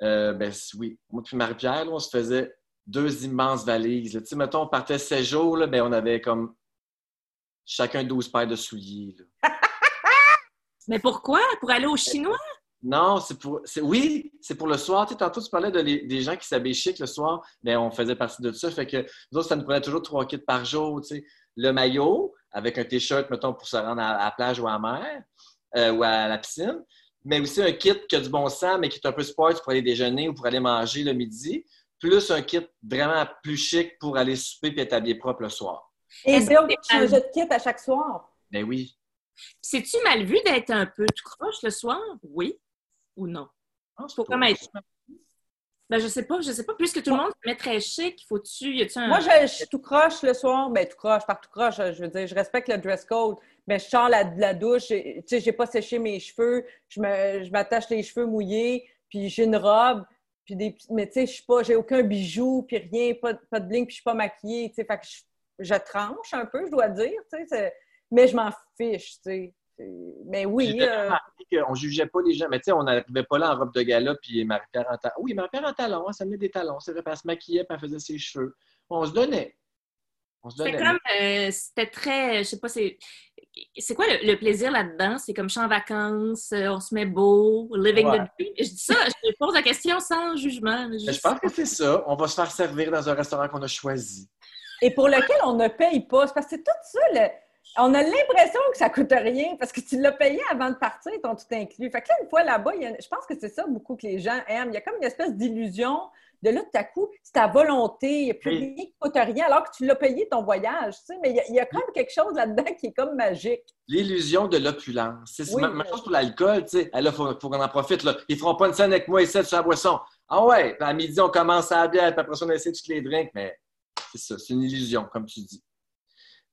euh, ben oui, moi puis Marie-Pierre, là, on se faisait deux immenses valises. Tu sais, mettons, on partait 16 jours, là, ben, on avait comme chacun 12 paires de souliers. là. Mais pourquoi? Pour aller au chinois? Non, c'est pour. c'est- Oui, c'est pour le soir. Tu sais, tantôt, tu parlais de les- des gens qui s'habillent chic le soir. mais on faisait partie de ça. Fait que nous autres, ça nous prenait toujours trois kits par jour. Tu sais. Le maillot, avec un T-shirt, mettons, pour se rendre à, à la plage ou à la mer euh, ou à la piscine. Mais aussi un kit qui a du bon sens, mais qui est un peu sport pour aller déjeuner ou pour aller manger le midi. Plus un kit vraiment plus chic pour aller souper et être habillé propre le soir. Et donc, tu changeais de kit à chaque soir? Ben oui. C'est-tu mal vu d'être un peu tout croche le soir? Oui ou non? C'est Faut pas- comme être. Ben, je sais pas, je sais pas. Puisque tout le monde se met très chic, faut-tu. Y un. Moi, je, je suis tout croche le soir. Ben, tout croche, par tout croche, je veux dire, je respecte le dress code. Mais je sors la, de la douche, tu sais, j'ai pas séché mes cheveux, je me- je m'attache les cheveux mouillés, puis j'ai une robe, puis des mais tu sais, je suis pas, j'ai aucun bijou, puis rien, pas, de- pas de bling, puis je suis pas maquillée, tu sais, fait que je, je tranche un peu, je dois dire, tu sais, mais je m'en fiche, tu sais. Mais oui, J'ai euh, qu'on jugeait pas les gens. Mais tu sais, on n'arrivait pas là en robe de gala, puis Marie-Pierre en talons. Oui, Marie-Pierre en talons, elle se met des talons. C'est vrai, elle se maquillait, puis elle faisait ses cheveux. On se donnait. On se C'était donnait. comme. euh, C'était très. Je sais pas, c'est. C'est quoi le, le plaisir là-dedans? C'est comme champ en vacances, euh, on se met beau, living Ouais. the dream. Je dis ça, je pose la question sans jugement. Mais je pense que c'est ça. On va se faire servir dans un restaurant qu'on a choisi. et pour lequel on ne paye pas. C'est parce que c'est tout ça, le- on a l'impression que ça coûte rien parce que tu l'as payé avant de partir, ton tout inclus. Fait que là, une fois là-bas, il y a- je pense que c'est ça beaucoup que les gens aiment. Il y a comme une espèce d'illusion de là, tout à coup, c'est ta volonté, il n'y a plus rien qui coûte rien alors que tu l'as payé ton voyage. Tu sais, mais il y, a, il y a comme quelque chose là-dedans qui est comme magique. L'illusion de l'opulence. C'est Oui. même chose pour l'alcool. tu sais. Là, il faut, faut qu'on en profite. Là. Ils feront pas une scène avec moi ici sur la boisson. Ah ouais, puis à midi, on commence à la bière, puis après ça, on essaie tous les drinks. Mais c'est ça, c'est une illusion, comme tu dis.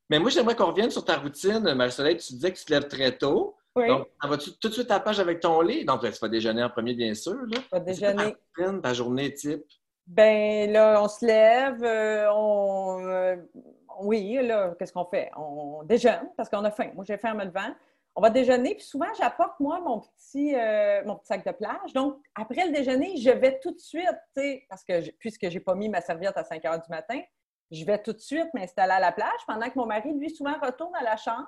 Mais moi, j'aimerais qu'on revienne sur ta routine. Marie-Soleil, tu disais que tu te lèves très tôt. Oui, Donc, en vas-tu tout de suite à la page avec ton lit? Donc, tu vas déjeuner en premier, bien sûr. Là. va déjeuner. Ta routine, ta journée type? Ben là, on se lève, euh, on. euh, oui, là, qu'est-ce qu'on fait? On déjeune parce qu'on a faim. Moi, j'ai faim en me levant. On va déjeuner, puis souvent, j'apporte, moi, mon petit, euh, mon petit sac de plage. Donc, après le déjeuner, je vais tout de suite, tu sais, parce que je- puisque j'ai pas mis ma serviette à 5 heures du matin, je vais tout de suite m'installer à la plage pendant que mon mari, lui, souvent retourne à la chambre,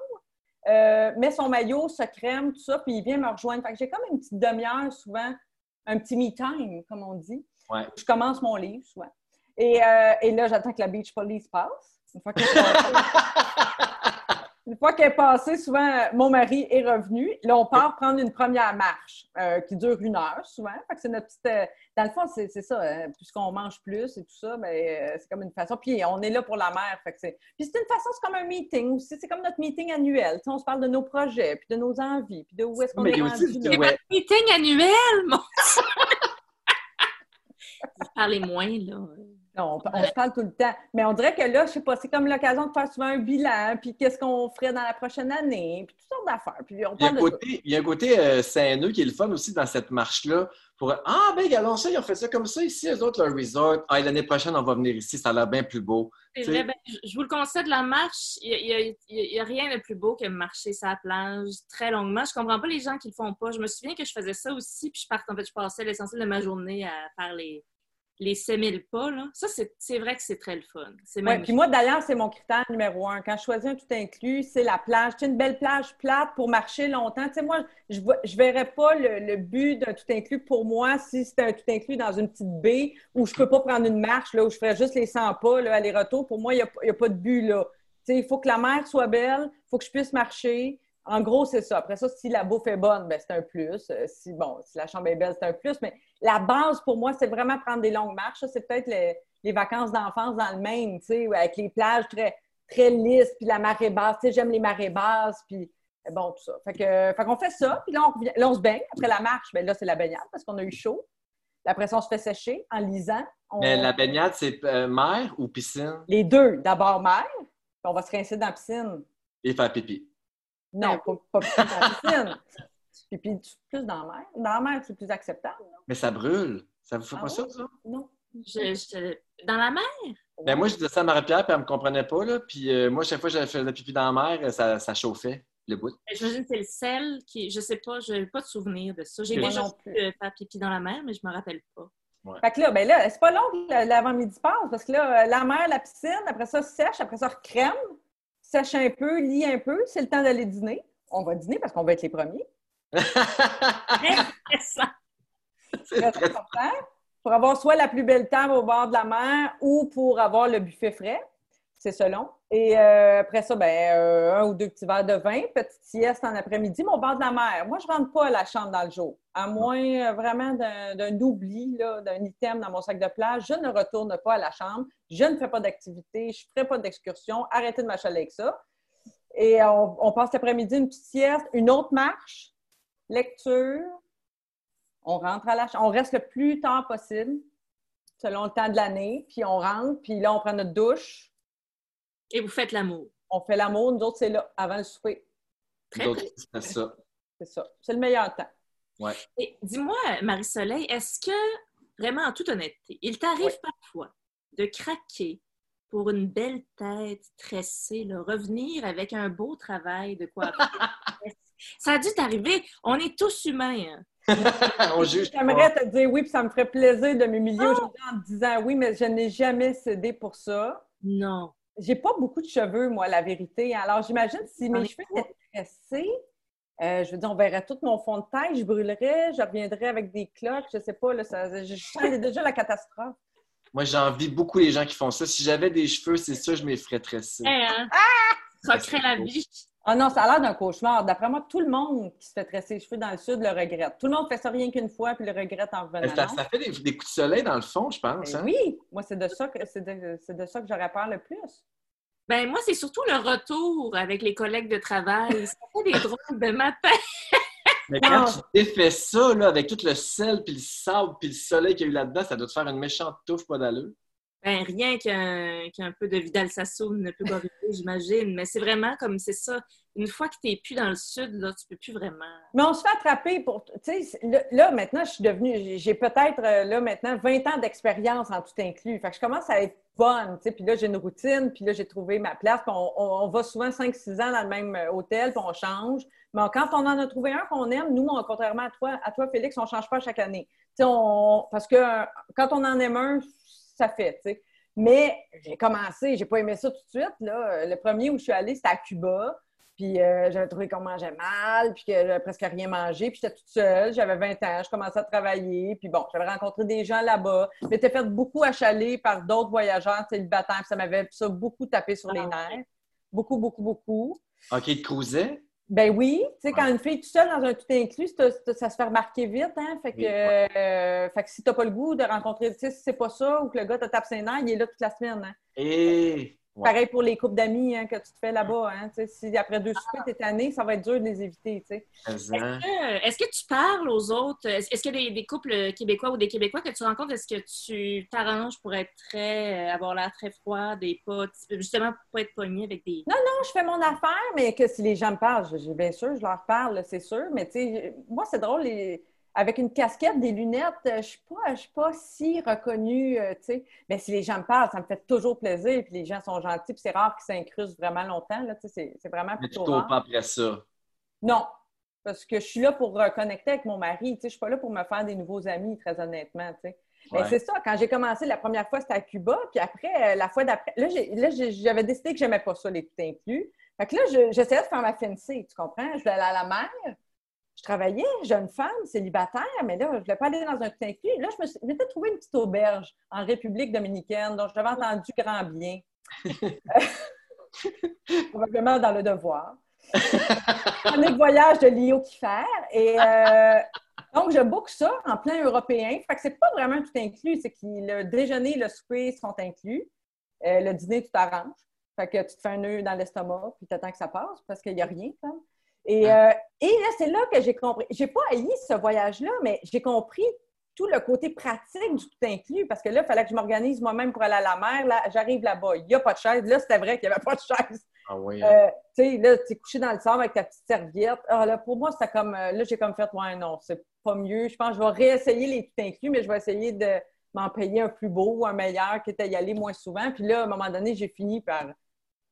euh, met son maillot, se crème, tout ça, puis il vient me rejoindre. Fait que j'ai comme une petite demi-heure souvent, un petit me time, comme on dit. Ouais. Je commence mon livre souvent. Et, euh, et là, j'attends que la beach police passe. Une fois que Une fois qu'elle est passée, souvent, mon mari est revenu. Là, on part prendre une première marche euh, qui dure une heure, souvent. Fait que c'est notre petite. euh, dans le fond, c'est c'est ça. hein, puisqu'on mange plus et tout ça, ben, euh, c'est comme une façon. Puis on est là pour la mère. Fait que c'est... Puis c'est une façon, c'est comme un meeting aussi. C'est comme notre meeting annuel. On se parle de nos projets, puis de nos envies, puis de où est-ce qu'on Mais est rendu. du- là. ouais. Meeting annuel, mon parlez moins, là. Non, on, on se parle tout le temps. Mais on dirait que là, je sais pas, c'est comme l'occasion de faire souvent un bilan, puis qu'est-ce qu'on ferait dans la prochaine année, puis toutes sortes d'affaires. Puis on Il y a un parle de côté, il y a un côté euh, saineux qui est le fun aussi dans cette marche-là. Pour Ah, ben, regardons ça, ils ont fait ça comme ça ici, eux autres, leur resort. Ah, et l'année prochaine, on va venir ici, ça a l'air bien plus beau. C'est vrai, ben, je vous le conseille de la marche. Il n'y a, rien de plus beau que marcher sur la plage très longuement. Je comprends pas les gens qui le font pas. Je me souviens que je faisais ça aussi, puis je, partais, en fait, je passais l'essentiel de ma journée à faire les, les 7000 pas. Là. Ça, c'est vrai que c'est très le fun. Magnifique. puis moi, d'ailleurs, c'est mon critère numéro un. Quand je choisis un tout inclus, c'est la plage. Tu une belle plage plate pour marcher longtemps. Tu sais, moi, je ne verrais pas le, le but d'un tout inclus pour moi si c'était un tout inclus dans une petite baie où je ne peux pas prendre une marche, là, où je ferais juste les 100 pas, aller-retour. Pour moi, il n'y a, pas de but, là. Tu sais, il faut que la mer soit belle, il faut que je puisse marcher. En gros, c'est ça. Après ça, si la bouffe est bonne, ben, c'est un plus. Euh, Si, bon, si la chambre est belle, c'est un plus. Mais la base, pour moi, c'est vraiment prendre des longues marches. C'est peut-être les, les vacances d'enfance dans le Maine, tu sais, avec les plages très, très lisses, puis la marée basse. Tu sais, j'aime les marées basses, puis euh, bon, tout ça. Fait que, fait qu'on fait ça, puis là, on, revient- là, on se baigne. Après la marche, ben là, c'est la baignade parce qu'on a eu chaud. Après ça, on se fait sécher en lisant. On- Mais la baignade, c'est euh, mer ou piscine? Les deux. D'abord mer, puis on va se rincer dans la piscine. et faire pipi. Non, pas, pas plus dans la piscine. Puis, puis plus dans la mer. Dans la mer, c'est plus acceptable. non? Mais ça brûle. Ça vous fait Ah pas ça, ouais? ça? Non. Je- je- dans la mer? Ben moi, je disais ça à Marie-Pierre, puis elle me comprenait pas. Là. Puis euh, moi, chaque fois que j'avais fait le pipi dans la mer, euh, ça, ça chauffait le bout. J'imagine que c'est le sel qui. Je sais pas, je n'ai pas de souvenir de ça. J'ai déjà euh, faire pipi dans la mer, mais je me rappelle pas. Fait que là, ben là, c'est pas long que l'avant-midi passe parce que là, la mer, la piscine, après ça, sèche, après ça, crème, sèche un peu, lit un peu, c'est le temps d'aller dîner. On va dîner parce qu'on va être les premiers. C'est important. Pour avoir soit la plus belle table au bord de la mer ou pour avoir le buffet frais. C'est selon. Et euh, après ça, ben, euh, un ou deux petits verres de vin, petite sieste en après-midi, au bord de la mer. Moi, je ne rentre pas à la chambre dans le jour. À moins euh, vraiment d'un oubli, d'un item dans mon sac de plage, je ne retourne pas à la chambre. Je ne fais pas d'activité, je ne ferai pas d'excursion. Arrêtez de m'achaler avec ça. Et on, on passe l'après-midi une petite sieste, une autre marche, lecture. On rentre à la chambre. On reste le plus tard possible, selon le temps de l'année. Puis on rentre, puis là, on prend notre douche. Et vous faites l'amour. On fait l'amour. Nous autres, c'est là, avant le souper. Très bien. c'est ça. C'est ça. C'est le meilleur temps. Ouais. Et dis-moi, Marie-Soleil, est-ce que, vraiment en toute honnêteté, il t'arrive parfois de craquer pour une belle tête tressée, là, revenir avec un beau travail de quoi? Ça a dû t'arriver. On est tous humains. hein. On juge. pas. J'aimerais te dire oui, puis ça me ferait plaisir de m'humilier Ah! aujourd'hui en te disant oui, mais je n'ai jamais cédé pour ça. Non. J'ai pas beaucoup de cheveux, moi, la vérité. Alors, j'imagine si mes cheveux étaient tressés, euh, je veux dire, on verrait tout mon fond de tête, je brûlerais, je reviendrais avec des cloques, je sais pas, là, ça, je sens déjà la catastrophe. Moi, j'envie beaucoup les gens qui font ça. Si j'avais des cheveux, c'est sûr, je m'y ferais tresser. Hein, hein? Croquerais la vie. Ah non, ça a l'air d'un cauchemar. D'après moi, tout le monde qui se fait tresser les cheveux dans le sud le regrette. Tout le monde fait ça rien qu'une fois, puis le regrette en revenant. Ça, ça fait des, des coups de soleil dans le fond, je pense. Ben hein? oui, moi, c'est de ça que c'est de, c'est de ça que j'aurais peur le plus. Ben moi, c'est surtout le retour avec les collègues de travail. Ça fait des drôles de matin. Mais quand Non. tu défais ça, là, avec tout le sel, puis le sable, puis le soleil qu'il y a eu là-dedans, ça doit te faire une méchante touffe pas d'allure. Ben, rien qu'un qu'un peu de Vidal Sassoon ne peut corriger, j'imagine. Mais c'est vraiment comme c'est ça. Une fois que tu n'es plus dans le sud, là, tu peux plus vraiment. Mais on se fait attraper pour. Tu sais, là, maintenant, je suis devenue. j'ai- peut-être, euh, là, maintenant, 20 ans d'expérience en tout inclus. Fait que je commence à être bonne, tu sais. Puis là, j'ai une routine, puis là, j'ai trouvé ma place. Puis on, va souvent 5-6 ans dans le même euh, hôtel, puis on change. Mais quand on en a trouvé un qu'on aime, nous, on- contrairement à toi, à toi, Félix, on ne change pas chaque année. Tu sais, on, parce que euh, quand on en aime un, fait, tu sais. Mais j'ai commencé, j'ai pas aimé ça tout de suite. Là. Le premier où je suis allée, c'était à Cuba. Puis euh, j'avais trouvé qu'on mangeait mal, puis que j'avais presque rien mangé. Puis j'étais toute seule, j'avais 20 ans, je commençais à travailler. Puis bon, j'avais rencontré des gens là-bas. Je m'étais fait beaucoup achaler par d'autres voyageurs célibataires. puis Ça m'avait ça beaucoup tapé sur les Ah, nerfs. Beaucoup, beaucoup, beaucoup. OK, il te cruisait? Ben oui, tu sais, quand une fille est toute seule dans un tout inclus, ça, se fait remarquer vite, hein? Fait que, euh, fait que si t'as pas le goût de rencontrer, tu sais, si c'est pas ça ou que le gars te tape ses nerfs, il est là toute la semaine, hein? Et... Ouais. Pareil pour les couples d'amis hein, que tu te fais là-bas, hein? Si après deux soupers, t'es tanné, ça va être dur de les éviter, tu sais. Mais. Euh, Est-ce que tu parles aux autres? Est-ce est-ce qu'il y a des, des couples québécois ou des Québécois que tu rencontres? Est-ce que tu t'arranges pour être très, euh, avoir l'air très froid, des pas, justement pour pas être pogné avec des. Non, je fais mon affaire, mais que si les gens me parlent, je- bien sûr, je leur parle, c'est sûr. Mais tu sais, moi, c'est drôle, les- avec une casquette, des lunettes, euh, je suis pas, je suis pas si reconnue, euh, tu sais. Mais si les gens me parlent, ça me fait toujours plaisir, puis les gens sont gentils, puis c'est rare qu'ils s'incrustent vraiment longtemps, là, tu sais, c'est- vraiment Mais tu plutôt rare. pas après ça. Non, parce que je suis là pour reconnecter avec mon mari, tu sais, je suis pas là pour me faire des nouveaux amis, très honnêtement, tu sais. Mais Ouais. c'est ça, quand j'ai commencé la première fois, c'était à Cuba, puis après, euh, la fois d'après, là, j'avais décidé que j'aimais pas ça, les tout inclus. Fait que là, je- j'essayais de faire ma fiancée, tu comprends? Je voulais aller à la mer, je travaillais, jeune femme, célibataire, mais là, je voulais pas aller dans un tout inclus. Là, je me m'étais trouvé une petite auberge en République dominicaine dont j'avais entendu grand bien. Probablement dans le devoir. Chronique voyage de Lio Kiffer. Et euh, donc, je book ça en plein européen. Fait que c'est pas vraiment tout inclus. C'est que le déjeuner, le souper sont inclus. Euh, le dîner, tu t'arranges. Fait que tu te fais un nœud dans l'estomac, puis tu attends que ça passe parce qu'il n'y a rien. comme. Et, euh, et là, c'est là que j'ai compris. J'ai pas haï ce voyage-là, mais j'ai compris tout le côté pratique du tout inclus parce que là, il fallait que je m'organise moi-même pour aller à la mer. Là, j'arrive là-bas, il n'y a pas de chaise. Là, c'était vrai qu'il n'y avait pas de chaise. Ah oui. Euh, tu sais, là, tu es couché dans le sable avec ta petite serviette. Ah, là, pour moi, c'était comme. euh, là, j'ai comme fait, ouais, non, c'est pas mieux. Je pense que je vais réessayer les tout inclus, mais je vais essayer de m'en payer un plus beau, un meilleur, qui était y aller moins souvent. Puis là, à un moment donné, j'ai fini par.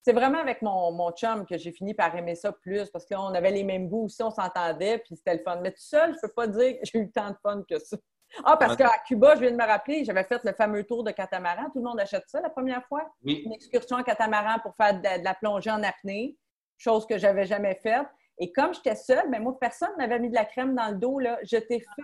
C'est vraiment avec mon, mon chum que j'ai fini par aimer ça plus parce que là, on avait les mêmes goûts aussi, on s'entendait, puis c'était le fun. Mais tout seul, je peux pas dire que j'ai eu tant de fun que ça. Ah, parce qu'à Cuba, je viens de me rappeler, j'avais fait le fameux tour de catamaran. Tout le monde achète ça la première fois Oui. une excursion en catamaran pour faire de la, de la plongée en apnée, chose que j'avais jamais faite. Et comme j'étais seule, ben moi, personne m'avait mis de la crème dans le dos. Là. Je t'ai fait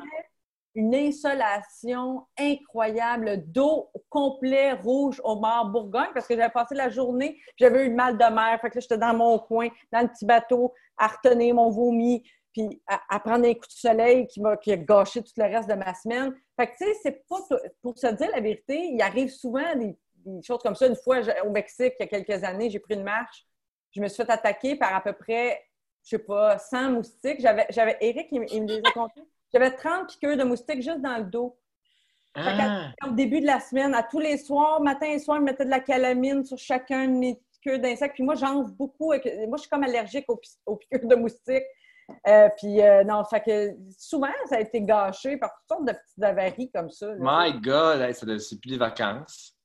une insolation incroyable, dos complet rouge au Mont Bourgogne, parce que j'avais passé la journée, j'avais eu le mal de mer. Fait que j'étais dans mon coin, dans le petit bateau, à retenir mon vomi, puis à, prendre un coup de soleil qui, m'a, qui a gâché tout le reste de ma semaine. Fait que, tu sais, c'est pas... Pour se dire la vérité, il arrive souvent des, choses comme ça. Une fois, au Mexique, il y a quelques années, j'ai pris une marche. Je me suis fait attaquer par à peu près, je sais pas, 100 moustiques. J'avais, j'avais Eric, il, me- les a. J'avais 30 piqûres de moustiques juste dans le dos. Ah, Au début de la semaine, à tous les soirs, matin et soir, je mettais de la calamine sur chacun de mes piqûres d'insectes. Puis moi, j'enfle beaucoup. avec- Moi, je suis comme allergique aux, aux piqûres de moustiques. Euh, puis euh, non, fait que souvent, ça a été gâché par toutes sortes de petites avaries comme ça. là. my God, hey, c'est plus des vacances.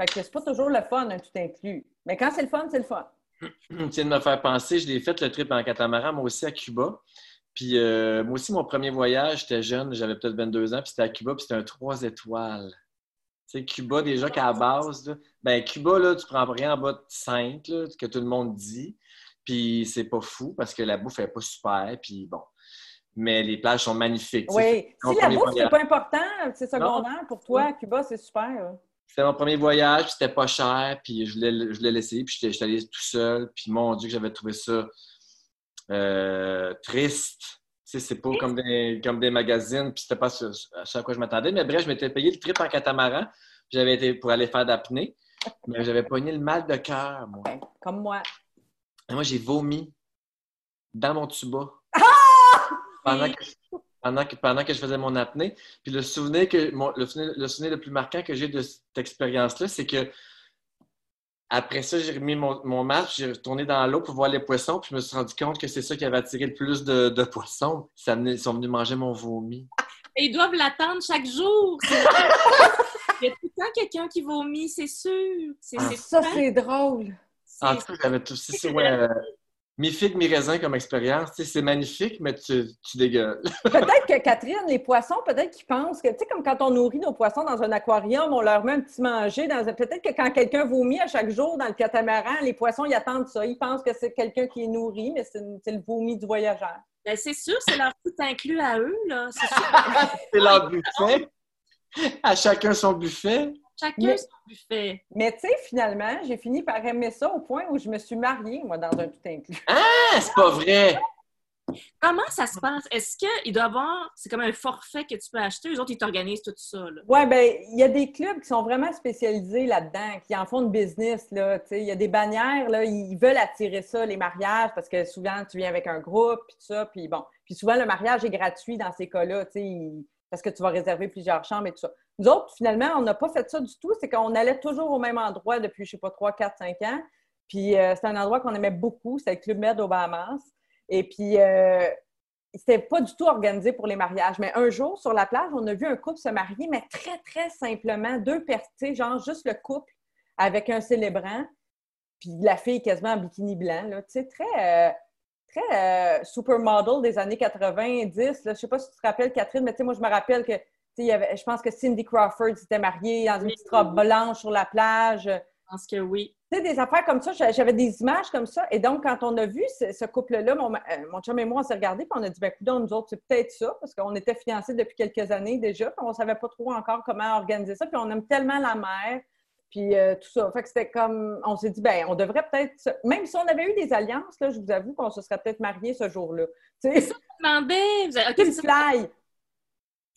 Fait que c'est pas toujours le fun, un tout inclus. Mais quand c'est le fun, c'est le fun. Tu viens de me faire penser, je l'ai fait le trip en catamaran, moi aussi à Cuba. Puis euh, moi aussi, mon premier voyage, j'étais jeune, j'avais peut-être 22 ans, puis c'était à Cuba, puis c'était un 3 étoiles. Tu sais, Cuba, déjà qu'à la base, là, ben Cuba, là, tu prends rien en bas de 5, là, que tout le monde dit. Puis c'est pas fou parce que la bouffe est pas super, puis bon. Mais les plages sont magnifiques. Oui. Si la bouffe, c'est pas important, c'est secondaire pour toi, Cuba, c'est super. C'était mon premier voyage, puis c'était pas cher, puis je voulais, je l'essayer, puis j'étais allé tout seul, puis mon Dieu, que j'avais trouvé ça euh, triste. C'est pas comme des, comme des magazines, puis c'était pas ce, à quoi je m'attendais. Mais bref, je m'étais payé le trip en catamaran, j'avais été pour aller faire d'apnée, mais j'avais pogné le mal de cœur, moi. Comme moi. Et moi, j'ai vomi dans mon tuba. Pendant que, pendant, que, pendant que je faisais mon apnée. Puis le souvenir, que, mon- le, souvenir, le souvenir le plus marquant que j'ai de cette expérience-là, c'est que après ça, j'ai remis mon, mon masque, j'ai retourné dans l'eau pour voir les poissons, puis je me suis rendu compte que c'est ça qui avait attiré le plus de, de poissons. Ça venait- ils sont venus manger mon vomi. Ils doivent l'attendre chaque jour. Il y a tout le temps quelqu'un qui vomit, c'est sûr. C'est Ah, c'est Ça, c'est drôle. En tout cas, j'avais tout ça, ouais, euh, mi figue, mi raisin comme expérience. Tu sais, c'est magnifique, mais tu, tu dégueules. Peut-être que Catherine, les poissons, peut-être qu'ils pensent que, tu sais, comme quand on nourrit nos poissons dans un aquarium, on leur met un petit manger dans un... Peut-être que quand quelqu'un vomit à chaque jour dans le catamaran, les poissons, ils attendent ça. Ils pensent que c'est quelqu'un qui est nourri, mais c'est le vomi du voyageur. Ben, c'est sûr, c'est leur tout inclus à eux. C'est leur buffet. À chacun son buffet. Chacun Mais- son buffet. Mais tu sais, finalement, j'ai fini par aimer ça au point où je me suis mariée, moi, dans un tout inclus. Ah, c'est pas vrai! Comment ça se passe? Est-ce qu'il doit y avoir... C'est comme un forfait que tu peux acheter? Eux autres, ils t'organisent tout ça. Oui, ben il y a des clubs qui sont vraiment spécialisés là-dedans, qui en font de business. Là, tu sais. il y a des bannières, là, ils veulent attirer ça, les mariages, parce que souvent, tu viens avec un groupe, puis tout ça, puis bon. Puis souvent, le mariage est gratuit dans ces cas-là, tu sais, parce que tu vas réserver plusieurs chambres et tout ça. Nous autres, finalement, on n'a pas fait ça du tout. C'est qu'on allait toujours au même endroit depuis, je sais pas, 3, 4, 5 ans. Puis euh, c'est un endroit qu'on aimait beaucoup, c'est le Club Med au Bahamas. Et puis, euh, c'était pas du tout organisé pour les mariages. Mais un jour, sur la plage, on a vu un couple se marier, mais très, très simplement. Deux personnes, genre juste le couple avec un célébrant, puis la fille quasiment en bikini blanc. Là, tu sais, très, euh, très euh, supermodel des années 90. Là. Je sais pas si tu te rappelles, Catherine, mais moi, je me rappelle que, il y avait, je pense que Cindy Crawford s'était mariée dans une petite robe blanche sur la plage. Je pense que oui. Tu sais, des affaires comme ça, j'a- j'avais des images comme ça. Et donc, quand on a vu ce, ce couple-là, mon, euh, mon chum et moi, on s'est regardés, puis on a dit, ben, coudonc, nous autres, c'est peut-être ça, parce qu'on était fiancés depuis quelques années déjà, puis on savait pas trop encore comment organiser ça, puis on aime tellement la mer, puis euh, tout ça. Fait que c'était comme, on s'est dit, ben, on devrait peut-être, même si on avait eu des alliances, là, je vous avoue qu'on se serait peut-être mariés ce jour-là. Tu sais, Je me demandais... Vous avez- OK, c'est c'est le ça, fly.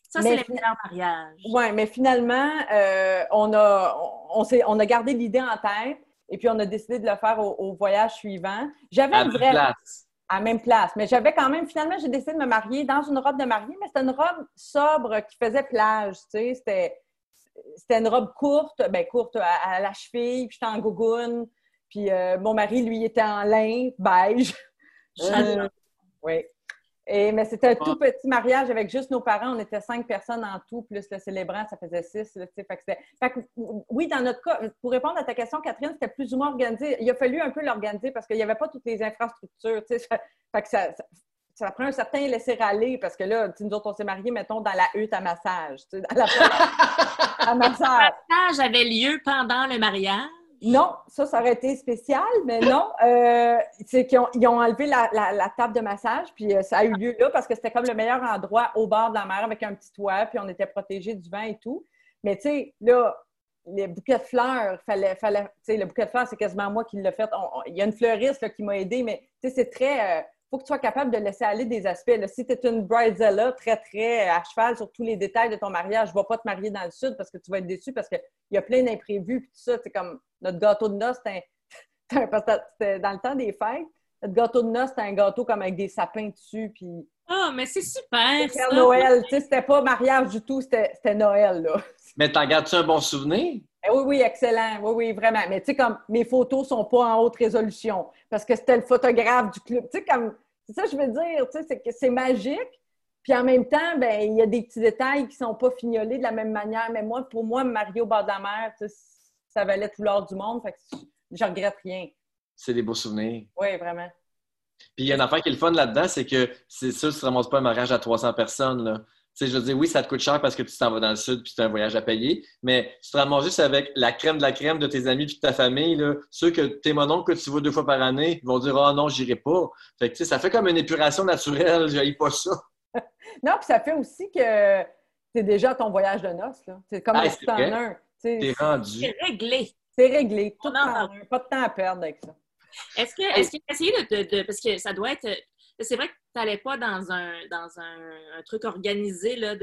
Ça, mais c'est meilleurs mariages. Oui, mais finalement, euh, on, a, on, s'est- on a gardé l'idée en tête et puis on a décidé de le faire au, au voyage suivant. J'avais À une la vraie. place. À la même place. Mais j'avais quand même, finalement, j'ai décidé de me marier dans une robe de mariée, mais c'était une robe sobre qui faisait plage, tu sais. C'était, c'était une robe courte, ben courte à, à la cheville, puis j'étais en gougoune. Puis euh, mon mari, lui, était en lin, beige. J'adore. Oui. Et, mais c'était un tout petit mariage avec juste nos parents. On était cinq personnes en tout, plus le célébrant, ça faisait six. Là, tu sais. fait que fait que, oui, dans notre cas, pour répondre à ta question, Catherine, c'était plus ou moins organisé. Il a fallu un peu l'organiser parce qu'il n'y avait pas toutes les infrastructures. tu sais. Fait, que ça, ça, ça prend un certain laisser-aller parce que là, nous autres, on s'est mariés, mettons, dans la hutte à massage. Dans la à massage. Le mariage avait lieu pendant le mariage? Non, ça, ça aurait été spécial, mais non. Euh, c'est qu'ils ont, ils ont enlevé la, table de massage, puis euh, ça a eu lieu là parce que c'était comme le meilleur endroit au bord de la mer avec un petit toit, puis on était protégés du vent et tout. Mais tu sais, là, les bouquets de fleurs, fallait, fallait, tu sais, le bouquet de fleurs, c'est quasiment moi qui l'ai fait. Il y a une fleuriste qui m'a aidé, mais tu sais, c'est très. euh, faut que tu sois capable de laisser aller des aspects. là. Si tu es une bridezilla très, très à cheval sur tous les détails de ton mariage, je ne vais pas te marier dans le sud parce que tu vas être déçu parce qu'il y a plein d'imprévus. Puis tout ça, c'est comme notre gâteau de noces, c'était c'était dans le temps des fêtes. Notre gâteau de noces, c'était un gâteau comme avec des sapins dessus. Puis Ah, mais c'est super. Père Noël, tu sais, c'était pas mariage du tout, c'était c'était Noël, là. Mais t'en gardes-tu un bon souvenir? Eh Oui, oui, excellent. Oui, oui, vraiment. Mais tu sais, comme mes photos sont pas en haute résolution parce que c'était le photographe du club. Tu sais, comme, c'est ça que je veux dire, tu sais, c'est que c'est magique. Puis en même temps, ben il y a des petits détails qui sont pas fignolés de la même manière. Mais moi, pour moi, me marier au bord de la mer, tu sais, ça valait tout l'or du monde. Fait que je regrette rien. C'est des beaux souvenirs. Oui, vraiment. Puis il y a une affaire qui est le fun là-dedans, c'est que c'est sûr que tu ne ramasses pas un mariage à 300 personnes. Là. Tu sais, je veux dire, oui, ça te coûte cher parce que tu t'en vas dans le sud puis c'est un voyage à payer, mais tu te ramasses juste avec la crème de la crème de tes amis puis de ta famille. Là. Ceux que tes mononcles que tu vois deux fois par année ils vont dire Ah non, j'irai pas. Fait que tu sais, ça fait comme une épuration naturelle, j'aille pas ça. Non, puis ça fait aussi que c'est déjà ton voyage de noces. là. C'est comme Ah, le c'est tout en vrai. un. Tu T'es rendu. C'est réglé. C'est réglé. Tout en. Pas de temps à perdre avec ça. Est-ce que, est-ce que essayé de, de- de- Parce que ça doit être. C'est vrai que tu n'allais pas dans un, dans un, truc organisé, là,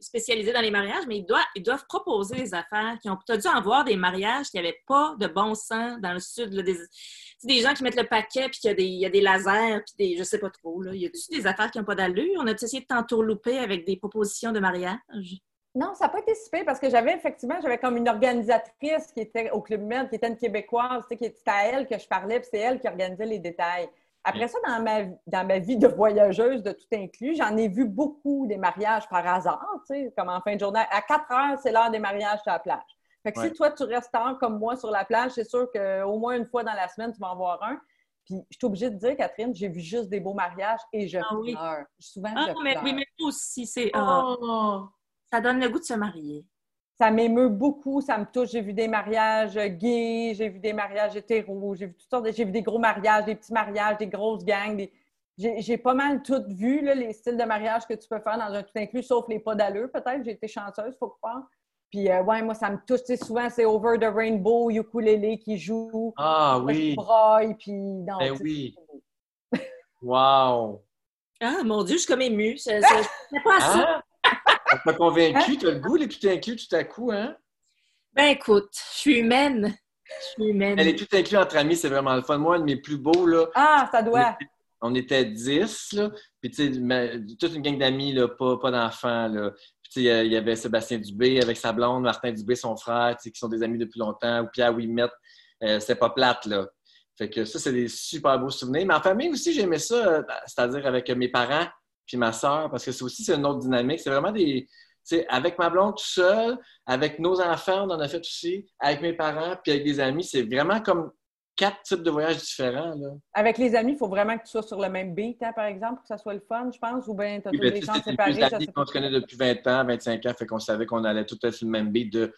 spécialisé dans les mariages, mais ils doivent, proposer des affaires qui ont. Tu as dû en voir des mariages qui n'avaient pas de bon sens dans le sud. Des, des gens qui mettent le paquet, puis qu'il y a des, il y a des lasers, puis des. Je sais pas trop. Là. Y a-tu des affaires qui n'ont pas d'allure? On a essayé de t'entourlouper avec des propositions de mariage? Non, ça n'a pas été si pire parce que j'avais effectivement, j'avais comme une organisatrice qui était au Club Med, qui était une Québécoise, tu qui c'était à elle que je parlais, puis c'est elle qui organisait les détails. Après ça, dans ma, dans ma vie de voyageuse, de tout inclus, j'en ai vu beaucoup des mariages par hasard, tu sais, comme en fin de journée. À 4 heures, c'est l'heure des mariages sur la plage. Fait que Ouais. si toi, tu restes tard comme moi sur la plage, c'est sûr qu'au moins une fois dans la semaine, tu vas en voir un. Puis je suis obligée de dire, Catherine, j'ai vu juste des beaux mariages et je Ah oui. pleure. Souvent, Ah, je mais, pleure. oui, mais aussi, c'est. ah, ça donne le goût de se marier. Ça m'émeut beaucoup, ça me touche. J'ai vu des mariages gays, j'ai vu des mariages hétéros, j'ai vu toutes sortes de... J'ai vu des gros mariages, des petits mariages, des grosses gangs. des- J'ai pas mal tout vu, là, les styles de mariage que tu peux faire dans un tout inclus, sauf les pas d'allure, peut-être. J'ai été chanceuse, faut croire. Puis, euh, ouais, moi, ça me touche. Tu sais, souvent, c'est Over the Rainbow, ukulele qui joue. Ah oui. Braille, puis non. Ben oui. Wow. Ah, mon Dieu, je suis comme émue. Je pas ça. Hein? Ça convaincu? Tu as le goût, les tout inclus, tout à coup, hein? Ben écoute, je suis humaine. Je suis humaine. Les tout inclus entre amis, c'est vraiment le fun. Moi, un de mes plus beaux, là. Ah, ça doit. On était 10, là. Puis, tu sais, toute une gang d'amis, là, pas, pas d'enfants, là. Puis, tu sais, il y avait Sébastien Dubé avec sa blonde, Martin Dubé, son frère, tu sais, qui sont des amis depuis longtemps, ou Pierre Ouimet. Euh, c'est pas plate, là. Fait que ça, c'est des super beaux souvenirs. Mais en famille aussi, j'aimais ça, euh, c'est-à-dire avec mes parents puis ma soeur, parce que c'est aussi c'est une autre dynamique. C'est vraiment des. Avec ma blonde tout seul, avec nos enfants, on en a fait aussi, avec mes parents, puis avec des amis, c'est vraiment comme quatre types de voyages différents. Là. Avec les amis, il faut vraiment que tu sois sur le même beat, hein, par exemple, pour que ça soit le fun, je pense, ou bien tu as tous les gens séparés. C'est qu'on se connaît depuis 20 ans, 25 ans, fait qu'on savait qu'on allait tout être sur le même beat de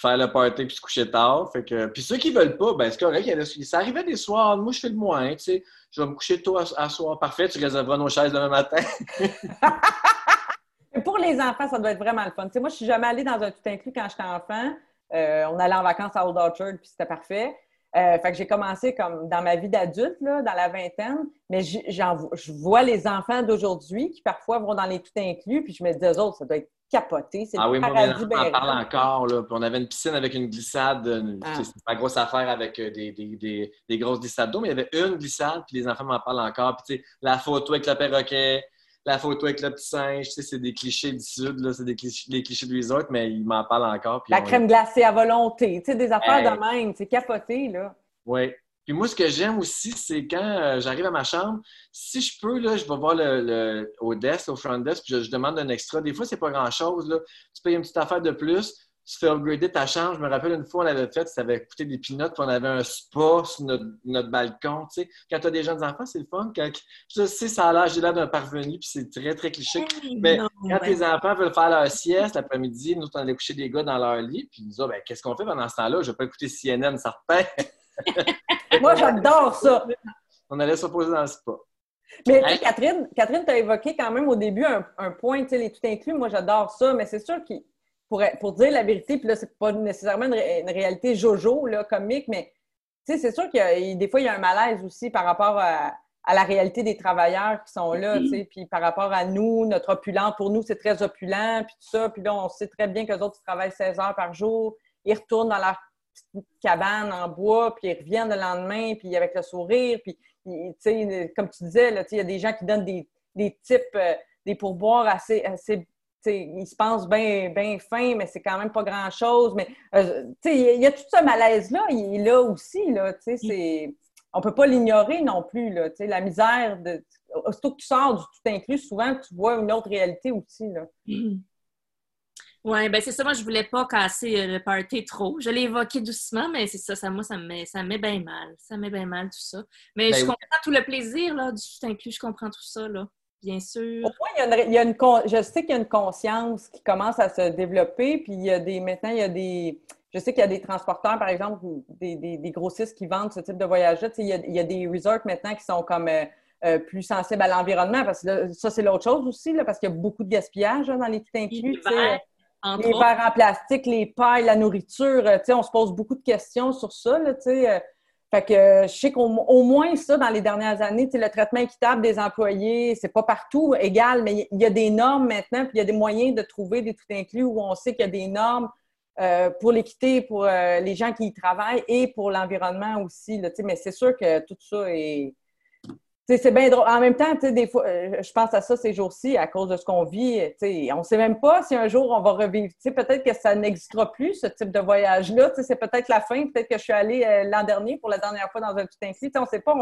faire le party puis se coucher tard. Fait que... Puis ceux qui veulent pas, ben c'est correct. Ça arrivait des soirs, moi je fais le moins, tu sais. Je vais me coucher tôt à, soir. Parfait, tu réserveras nos chaises demain matin. Pour les enfants, ça doit être vraiment le fun. sais, moi, je suis jamais allée dans un tout inclus quand j'étais enfant. Euh, on allait en vacances à Old Orchard, puis c'était parfait. Euh, fait que j'ai commencé comme dans ma vie d'adulte, dans la vingtaine, mais je vois les enfants d'aujourd'hui qui parfois vont dans les tout inclus, puis je me dis, eux autres, ça doit être capoté. C'est ah oui, moi, on en parle encore. Là. Puis on avait une piscine avec une glissade. Ah. C'est pas grosse affaire avec euh, des, des, des, grosses glissades d'eau, mais il y avait une glissade, puis les enfants m'en parlent encore. Puis tu sais, la photo avec le perroquet, la photo avec le petit singe, tu sais, c'est des clichés du Sud, là, c'est des clichés, des clichés de resort, mais ils m'en parlent encore. la crème glacée à volonté, tu sais, des affaires de même, c'est capoté, là. Oui. Puis moi, ce que j'aime aussi, c'est quand euh, j'arrive à ma chambre, si je peux, là, je vais voir le, au desk, au front desk, puis je, demande un extra. Des fois, c'est pas grand-chose. Là. Tu payes une petite affaire de plus, tu fais upgrader ta chambre. Je me rappelle une fois, on avait fait, ça avait coûté des pinottes, puis on avait un spa sur notre, balcon. Tu sais. Quand tu as des jeunes enfants, c'est le fun. Quand, je sais, ça a l'air, j'ai l'air d'un parvenu, puis c'est très, très cliché. Mais quand tes enfants veulent faire leur sieste l'après-midi, nous, on allait coucher des gars dans leur lit, puis nous disons, ben, qu'est-ce qu'on fait pendant ce temps-là? Je vais pas écouter CNN, certain. Moi, j'adore ça. On allait se poser dans le spa. Mais Catherine, Catherine, tu as évoqué quand même au début un, un point, tu sais, les tout inclus, moi j'adore ça, mais c'est sûr que pour, pour dire la vérité, puis là, c'est pas nécessairement une, réalité jojo, là, comique, mais tu sais, c'est sûr que des fois, il y a un malaise aussi par rapport à, la réalité des travailleurs qui sont là, tu sais, puis par rapport à nous, notre opulent, pour nous, c'est très opulent, puis tout ça, puis là, on sait très bien que les autres travaillent 16 heures par jour, ils retournent dans leur cabane en bois, puis ils reviennent le lendemain, puis avec le sourire, puis comme tu disais, il y a des gens qui donnent des, des types, euh, des pourboires assez, assez ils se pensent bien ben fins, mais c'est quand même pas grand-chose. Mais euh, il y a tout ce malaise-là, il est là aussi. Là, c'est, on peut pas l'ignorer non plus. Là, la misère, de, aussitôt que tu sors du tout inclus, souvent tu vois une autre réalité aussi. Là. Oui, ben c'est ça. Moi, je voulais pas casser euh, le party trop. Je l'ai évoqué doucement, mais c'est ça, ça. Moi, ça me met, ça met bien mal. Ça me met bien mal, tout ça. Mais ben je comprends tout le plaisir là, du tout inclus. Je comprends tout ça, là. Bien sûr. Au moins, il y a une, je sais qu'il y a une conscience qui commence à se développer. Puis il y a des. Maintenant, il y a des. Je sais qu'il y a des transporteurs, par exemple, des, des, grossistes qui vendent ce type de voyage-là. Il, il, y a des resorts maintenant qui sont comme. Euh, euh, plus sensibles à l'environnement, parce que ça, c'est l'autre chose aussi, là, parce qu'il y a beaucoup de gaspillage dans les tout inclus les verres en plastique, les pailles, la nourriture, euh, on se pose beaucoup de questions sur ça, là, euh. Fait que je sais qu'au moins ça, dans les dernières années, le traitement équitable des employés, c'est pas partout égal, mais il y a des normes maintenant, puis il y a des moyens de trouver des tout inclus où on sait qu'il y a des normes euh, pour l'équité, pour les gens qui y travaillent et pour l'environnement aussi. Là, mais c'est sûr que tout ça est, c'est bien drôle. En même temps, des fois, euh, je pense à ça ces jours-ci à cause de ce qu'on vit. On ne sait même pas si un jour on va revivre. Peut-être que ça n'existera plus, ce type de voyage-là. C'est peut-être la fin. Peut-être que je suis allée euh, l'an dernier pour la dernière fois dans un tout inclus. on ne sait pas.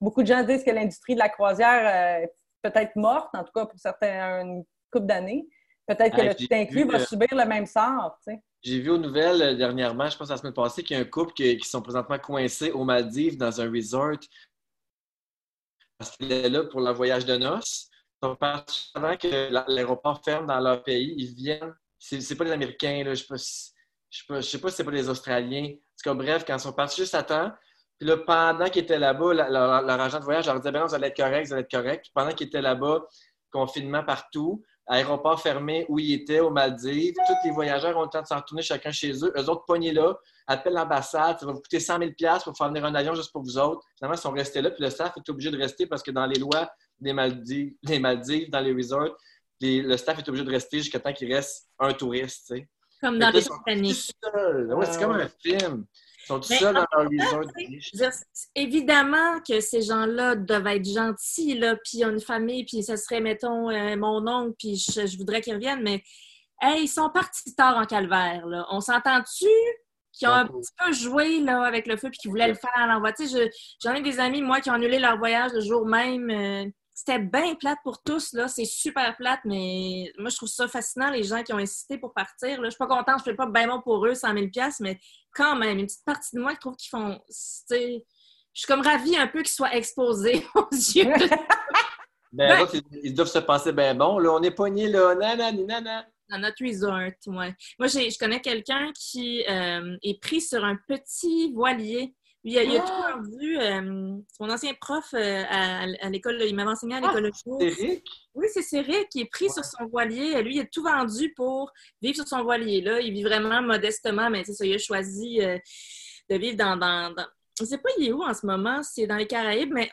beaucoup de gens disent que l'industrie de la croisière euh, est peut-être morte, en tout cas pour certains, une couple d'années. Peut-être que le tout inclus va subir le même sort. J'ai vu aux nouvelles dernièrement, je pense la semaine passée, qu'il y a un couple qui, qui sont présentement coincés aux Maldives dans un resort parce qu'il est là pour le voyage de noces. Donc, avant que l'aéroport ferme dans leur pays, ils viennent. C'est pas les Américains, là, je ne sais, pas si c'est pas les Australiens. En tout cas, bref, quand ils sont partis juste à temps, puis là, pendant qu'ils étaient là-bas, leur, agent de voyage leur disait ben non, vous allez être correct, vous allez être correct. Pendant qu'ils étaient là-bas, confinement partout, aéroport fermé où ils étaient, aux Maldives. Tous les voyageurs ont le temps de s'en retourner chacun chez eux. Eux autres, pognés là, appellent l'ambassade. Ça va vous coûter 100 000 pour faire venir un avion juste pour vous autres. Finalement, ils sont restés là. Puis le staff est obligé de rester parce que dans les lois des Maldives, des Maldives dans les resorts, le staff est obligé de rester jusqu'à temps qu'il reste un touriste. Comme dans les Titanic. C'est comme un film. Ils sont tous seuls dans leur. Évidemment que ces gens-là doivent être gentils, là, puis ils ont une famille, puis ça serait, mettons, euh, mon oncle, puis je, voudrais qu'ils reviennent, mais hey, ils sont partis tard en calvaire. Là. On s'entend-tu qu'ils ont un petit peu joué là, avec le feu puis qu'ils voulaient le faire à l'envoi? Tu sais, j'en ai des amis, moi, qui ont annulé leur voyage le jour même. Euh, c'était bien plate pour tous, là. C'est super plate, mais moi, je trouve ça fascinant, les gens qui ont insisté pour partir. Là. Je suis pas contente, je fais pas bien bon pour eux, 100 000 mais quand même, une petite partie de moi, je trouve qu'ils font... Je suis comme ravie un peu qu'ils soient exposés aux yeux. ben, ils doivent se passer bien bon. Là, on est pognés, là, nanana, nanana. Dans notre resort, ouais. Moi, je connais quelqu'un qui euh, est pris sur un petit voilier il a, il a ah! tout vu. Euh, son ancien prof euh, à, l'école, il m'avait enseigné à ah, l'école de C'est Oui, c'est Céric qui est pris sur son voilier. Lui, il a tout vendu pour vivre sur son voilier. Là, il vit vraiment modestement, mais ça, il a choisi euh, de vivre dans, dans, Je ne sais pas, il est où en ce moment, c'est dans les Caraïbes, mais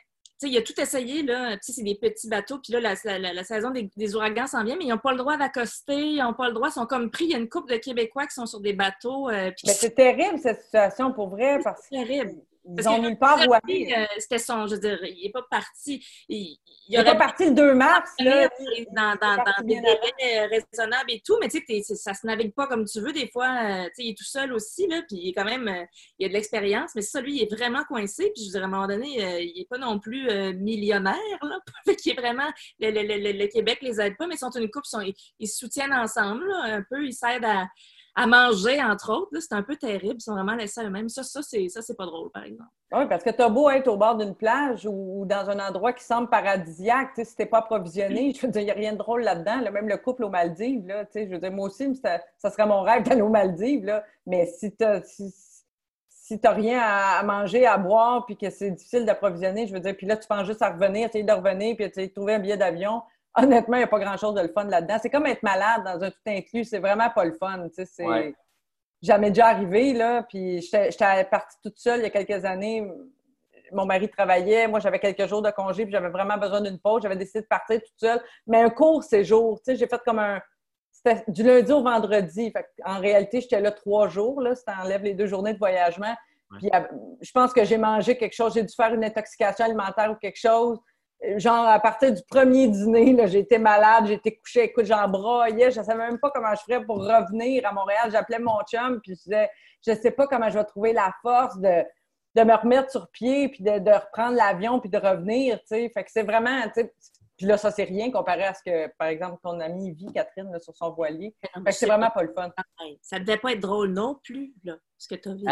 il a tout essayé, là. c'est des petits bateaux. Puis là, la, saison des, ouragans s'en vient, mais ils n'ont pas le droit d'accoster. Ils n'ont pas le droit. Ils sont comme pris. Il y a une couple de Québécois qui sont sur des bateaux. mais c'est terrible, cette situation, pour vrai. C'est terrible. Ils ont nulle part où aller. Euh, c'était son, je veux dire, il n'est pas parti. Il, il, pas parti le 2 mars. Là, dans, dans, dans des délais raisonnables et tout, mais tu sais, ça se navigue pas comme tu veux. Des fois, euh, tu sais, il est tout seul aussi, là, puis il est quand même, euh, il a de l'expérience, mais ça, lui, il est vraiment coincé. Puis je veux dire, à un moment donné, il n'est pas non plus millionnaire, là. qu'il est vraiment, le, le, le, le, Québec les aide pas, mais ils sont une couple, ils, ils se soutiennent ensemble, là, un peu, ils s'aident à à manger, entre autres. C'est un peu terrible. Ils sont vraiment laissés à eux-mêmes. Ça, ça c'est pas drôle, par exemple. Oui, parce que tu as beau être au bord d'une plage ou dans un endroit qui semble paradisiaque, si tu pas approvisionné, je veux dire, il n'y a rien de drôle là-dedans. Même le couple aux Maldives, là, je veux dire, moi aussi, ça, serait mon rêve d'aller aux Maldives. Là. Mais si tu si, n'as rien à, manger, à boire, puis que c'est difficile d'approvisionner, je veux dire, puis là, tu penses juste à revenir, essayer de revenir, puis essayer de trouver un billet d'avion, honnêtement, il n'y a pas grand-chose de le fun là-dedans. C'est comme être malade dans un tout inclus. C'est vraiment pas le fun. C'est jamais déjà arrivé, là. Puis j'étais partie toute seule il y a quelques années. Mon mari travaillait. Moi, j'avais quelques jours de congé, puis j'avais vraiment besoin d'une pause. J'avais décidé de partir toute seule. Mais un court séjour, j'ai fait comme un... C'était du lundi au vendredi. en réalité, j'étais là trois jours, là, si enlèves les deux journées de voyagement. Puis, je pense que j'ai mangé quelque chose. J'ai dû faire une intoxication alimentaire ou quelque chose genre, à partir du premier dîner, été malade, été couchée, écoute, j'en broyais, je ne savais même pas comment je ferais pour revenir à Montréal. J'appelais mon chum, puis je disais, je ne sais pas comment je vais trouver la force de, me remettre sur pied, puis de, reprendre l'avion, puis de revenir, tu. Fait que c'est vraiment, tu puis là, ça, c'est rien comparé à ce que, par exemple, ton amie vit, Catherine, sur son voilier. Fait que c'est vraiment pas le fun. Ça devait pas être drôle non plus, là, ce que tu as vu.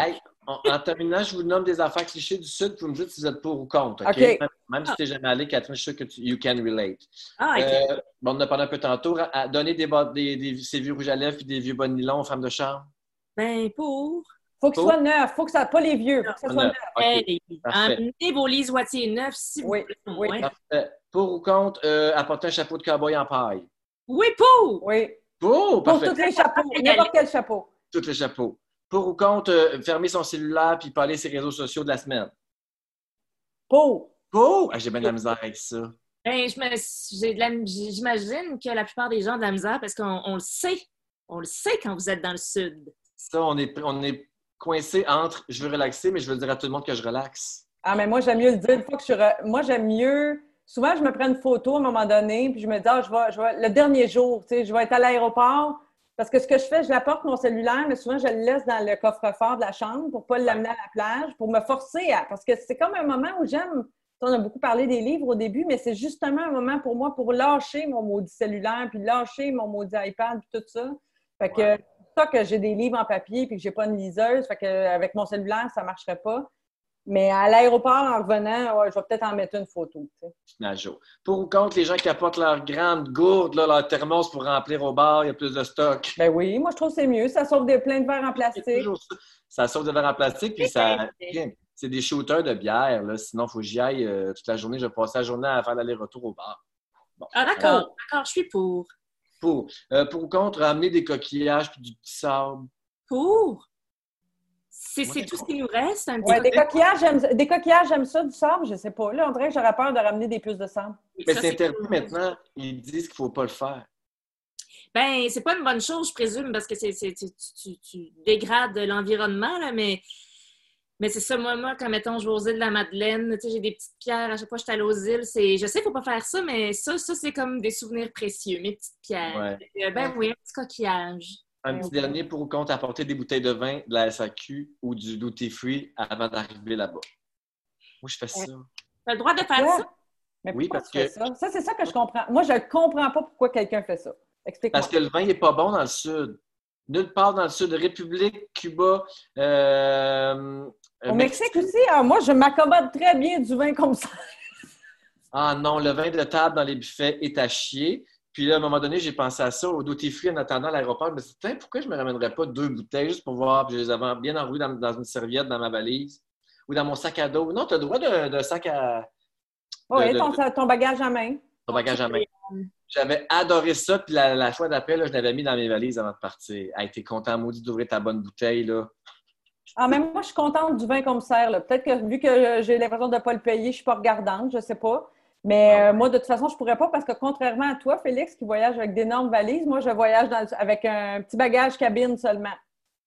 en, terminant, je vous nomme des affaires clichés du Sud, vous me dites si vous êtes pour ou contre. OK? Même, si tu n'es jamais allé, Catherine, je suis sûr que tu you can relate. Ah. Euh, bon, on en a parlé un peu tantôt. À donner des, des, des, ces vieux rouges à lèvres et des vieux bonnes nylons aux femmes de chambre? Ben, pour. Faut que ce soit neuf. Faut que ça pas les vieux. Faut que ça soit neuf. Amenez vos lisoitiers neufs si vous oui, Oui. Pour ou contre euh, apporter un chapeau de cowboy en paille? Oui, pour! Oui. Pour, Pour tous les chapeaux. N'importe quel chapeau. Tous les chapeaux. Pour ou contre euh, fermer son cellulaire puis parler ses réseaux sociaux de la semaine? Pour. Pour? Ah, j'ai bien de la misère avec ça. Ben, J'imagine que la plupart des gens ont de la misère parce qu'on le sait. On le sait quand vous êtes dans le Sud. Ça, on est, on est coincé entre je veux relaxer, mais je veux dire à tout le monde que je relaxe. Ah, mais moi, j'aime mieux le dire. Une fois que je Moi, j'aime mieux. Souvent, je me prends une photo à un moment donné, puis je me dis, ah, je vais, je vais... le dernier jour, tu sais, je vais être à l'aéroport. Parce que ce que je fais, je l'apporte mon cellulaire, mais souvent, je le laisse dans le coffre-fort de la chambre pour ne pas l'amener à la plage, pour me forcer à. Parce que c'est comme un moment où j'aime. On a beaucoup parlé des livres au début, mais c'est justement un moment pour moi pour lâcher mon maudit cellulaire, puis lâcher mon maudit iPad, puis tout ça. Fait que que j'ai des livres en papier puis que j'ai pas une liseuse. Fait que avec mon cellulaire, ça marcherait pas. Mais à l'aéroport, en revenant, je vais peut-être en mettre une photo. Pour ou contre les gens qui apportent leur grande gourde, leur thermos pour remplir au bar, il y a plus de stock? Ben oui, moi je trouve que c'est mieux. Ça sauve des, plein de verres en plastique. Ça. sauve des verres en plastique, puis ça. C'est des shooters de bière, là. Sinon, il faut que j'y aille euh, toute la journée. Je vais passer la journée à faire l'aller-retour au bar. Ah, d'accord, d'accord, je suis pour. Pour. Euh, pour ou contre, amener des coquillages puis du petit sable. Pour? C'est tout ce qui nous reste. Un petit Ouais, des coquillages, j'aime des coquillages, j'aime ça, du sable, je sais pas. Là, on dirait que j'aurais peur de ramener des puces de sable. Mais Ça, c'est interdit cool. maintenant. Ils disent qu'il ne faut pas le faire. Ben, c'est pas une bonne chose, je présume, parce que c'est, c'est- tu, tu- tu dégrades l'environnement, là, mais, mais c'est ça, moi, moi, quand, mettons, je vais aux îles de la Madeleine, tu sais, j'ai des petites pierres, à chaque fois que je suis allée aux îles, c'est, je sais, il faut pas faire ça, mais ça, ça, c'est comme des souvenirs précieux, mes petites pierres. Ouais. Euh, ben oui, un petit coquillage. Un petit dernier pour ou contre, apporter des bouteilles de vin de la SAQ ou du duty free avant d'arriver là-bas. Moi, je fais ça. T'as le droit de faire Ouais. ça? Mais Oui, parce tu que- ça? Ça, c'est ça que je comprends. Moi, je ne comprends pas pourquoi quelqu'un fait ça. Explique-moi. Parce que le vin n'est pas bon dans le sud. Nulle part dans le sud. République, Cuba, euh, Au Mexique aussi, ah, moi, je m'accommode très bien du vin comme ça. Ah non, le vin de table dans les buffets est à chier. Puis là, à un moment donné, j'ai pensé à ça au duty free en attendant l'aéroport. Je me suis dit, pourquoi je ne me ramènerais pas deux bouteilles juste pour voir? Puis je les avais bien enroulées dans, dans une serviette dans ma valise ou dans mon sac à dos. Non, tu as le droit d'un d'un sac à Oui, de- ton, bagage à main. ton bagage à main. J'avais adoré ça. Puis la, la fois d'après, je l'avais mis dans mes valises avant de partir. A été content, maudit, d'ouvrir ta bonne bouteille. Là. Ah, même moi, je suis contente du vin commissaire. là. Peut-être que vu que j'ai l'impression de ne pas le payer, je ne suis pas regardante, je ne sais pas. Mais Ah euh, moi, de toute façon, je ne pourrais pas parce que contrairement à toi, Félix, qui voyage avec d'énormes valises, moi, je voyage dans le- avec un petit bagage cabine seulement.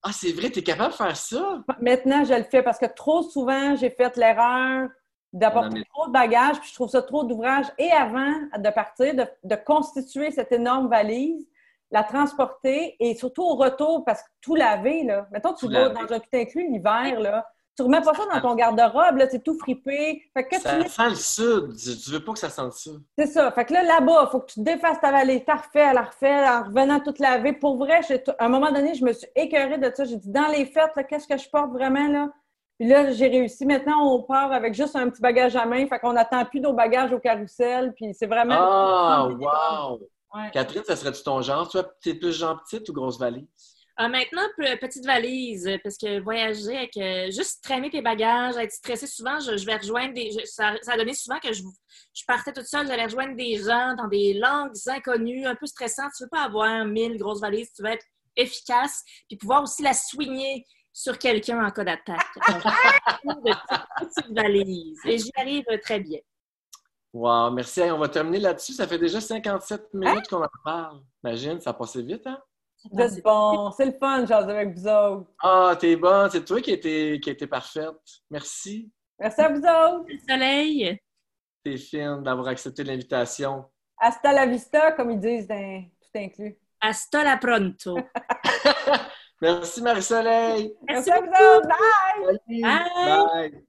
Ah, c'est vrai, tu es capable de faire ça? Maintenant, je le fais parce que trop souvent, j'ai fait l'erreur d'apporter trop de bagages, puis je trouve ça trop d'ouvrage. Et avant de partir, de, de constituer cette énorme valise, la transporter et surtout au retour, parce que tout laver, là. Mettons, tu Tout vas laver. dans un tout inclus l'hiver, là. Tu remets pas ça dans ton garde-robe, là, c'est tout fripé. Fait que Ça tu sent le sud. Tu veux pas que ça sente ça. c'est ça. Fait que là, là-bas, il faut que tu défasses ta valise. T'as refait, la refait, en revenant toute lavée. Pour vrai, à un moment donné, je me suis écœurée de ça. J'ai dit, dans les fêtes, qu'est-ce que je porte vraiment, là? Puis là, j'ai réussi. Maintenant, on part avec juste un petit bagage à main. Fait qu'on n'attend plus nos bagages au carrousel. Puis c'est vraiment... Ah, wow! Ouais. Catherine, ça serait-tu ton genre? Tu es plus genre petite ou grosse valise? Ah, maintenant, pe- petite valise, euh, parce que voyager avec euh, juste traîner tes bagages, être stressé souvent, je, je vais rejoindre des. je- ça, ça a donné souvent que je, je partais toute seule, j'allais rejoindre des gens dans des langues inconnues, un peu stressantes. Tu veux pas avoir mille grosses valises, tu veux être efficace, puis pouvoir aussi la soigner sur quelqu'un en cas d'attaque. Alors, de petites- petites valises. Et j'y arrive très bien. Wow, merci. On va terminer là-dessus. Ça fait déjà 57 minutes qu'on en parle. Imagine, ça a passé vite, hein? Vous êtes bon. C'est le fun, j'en avec vous autres. Ah, t'es bonne. C'est toi qui étais qui était parfaite. Merci. Merci à vous autres. Le soleil. T'es fine d'avoir accepté l'invitation. Hasta la vista, comme ils disent dans tout inclus. Hasta la pronto. Merci, Marie-Soleil. Merci Merci à vous autres. Bye. Bye.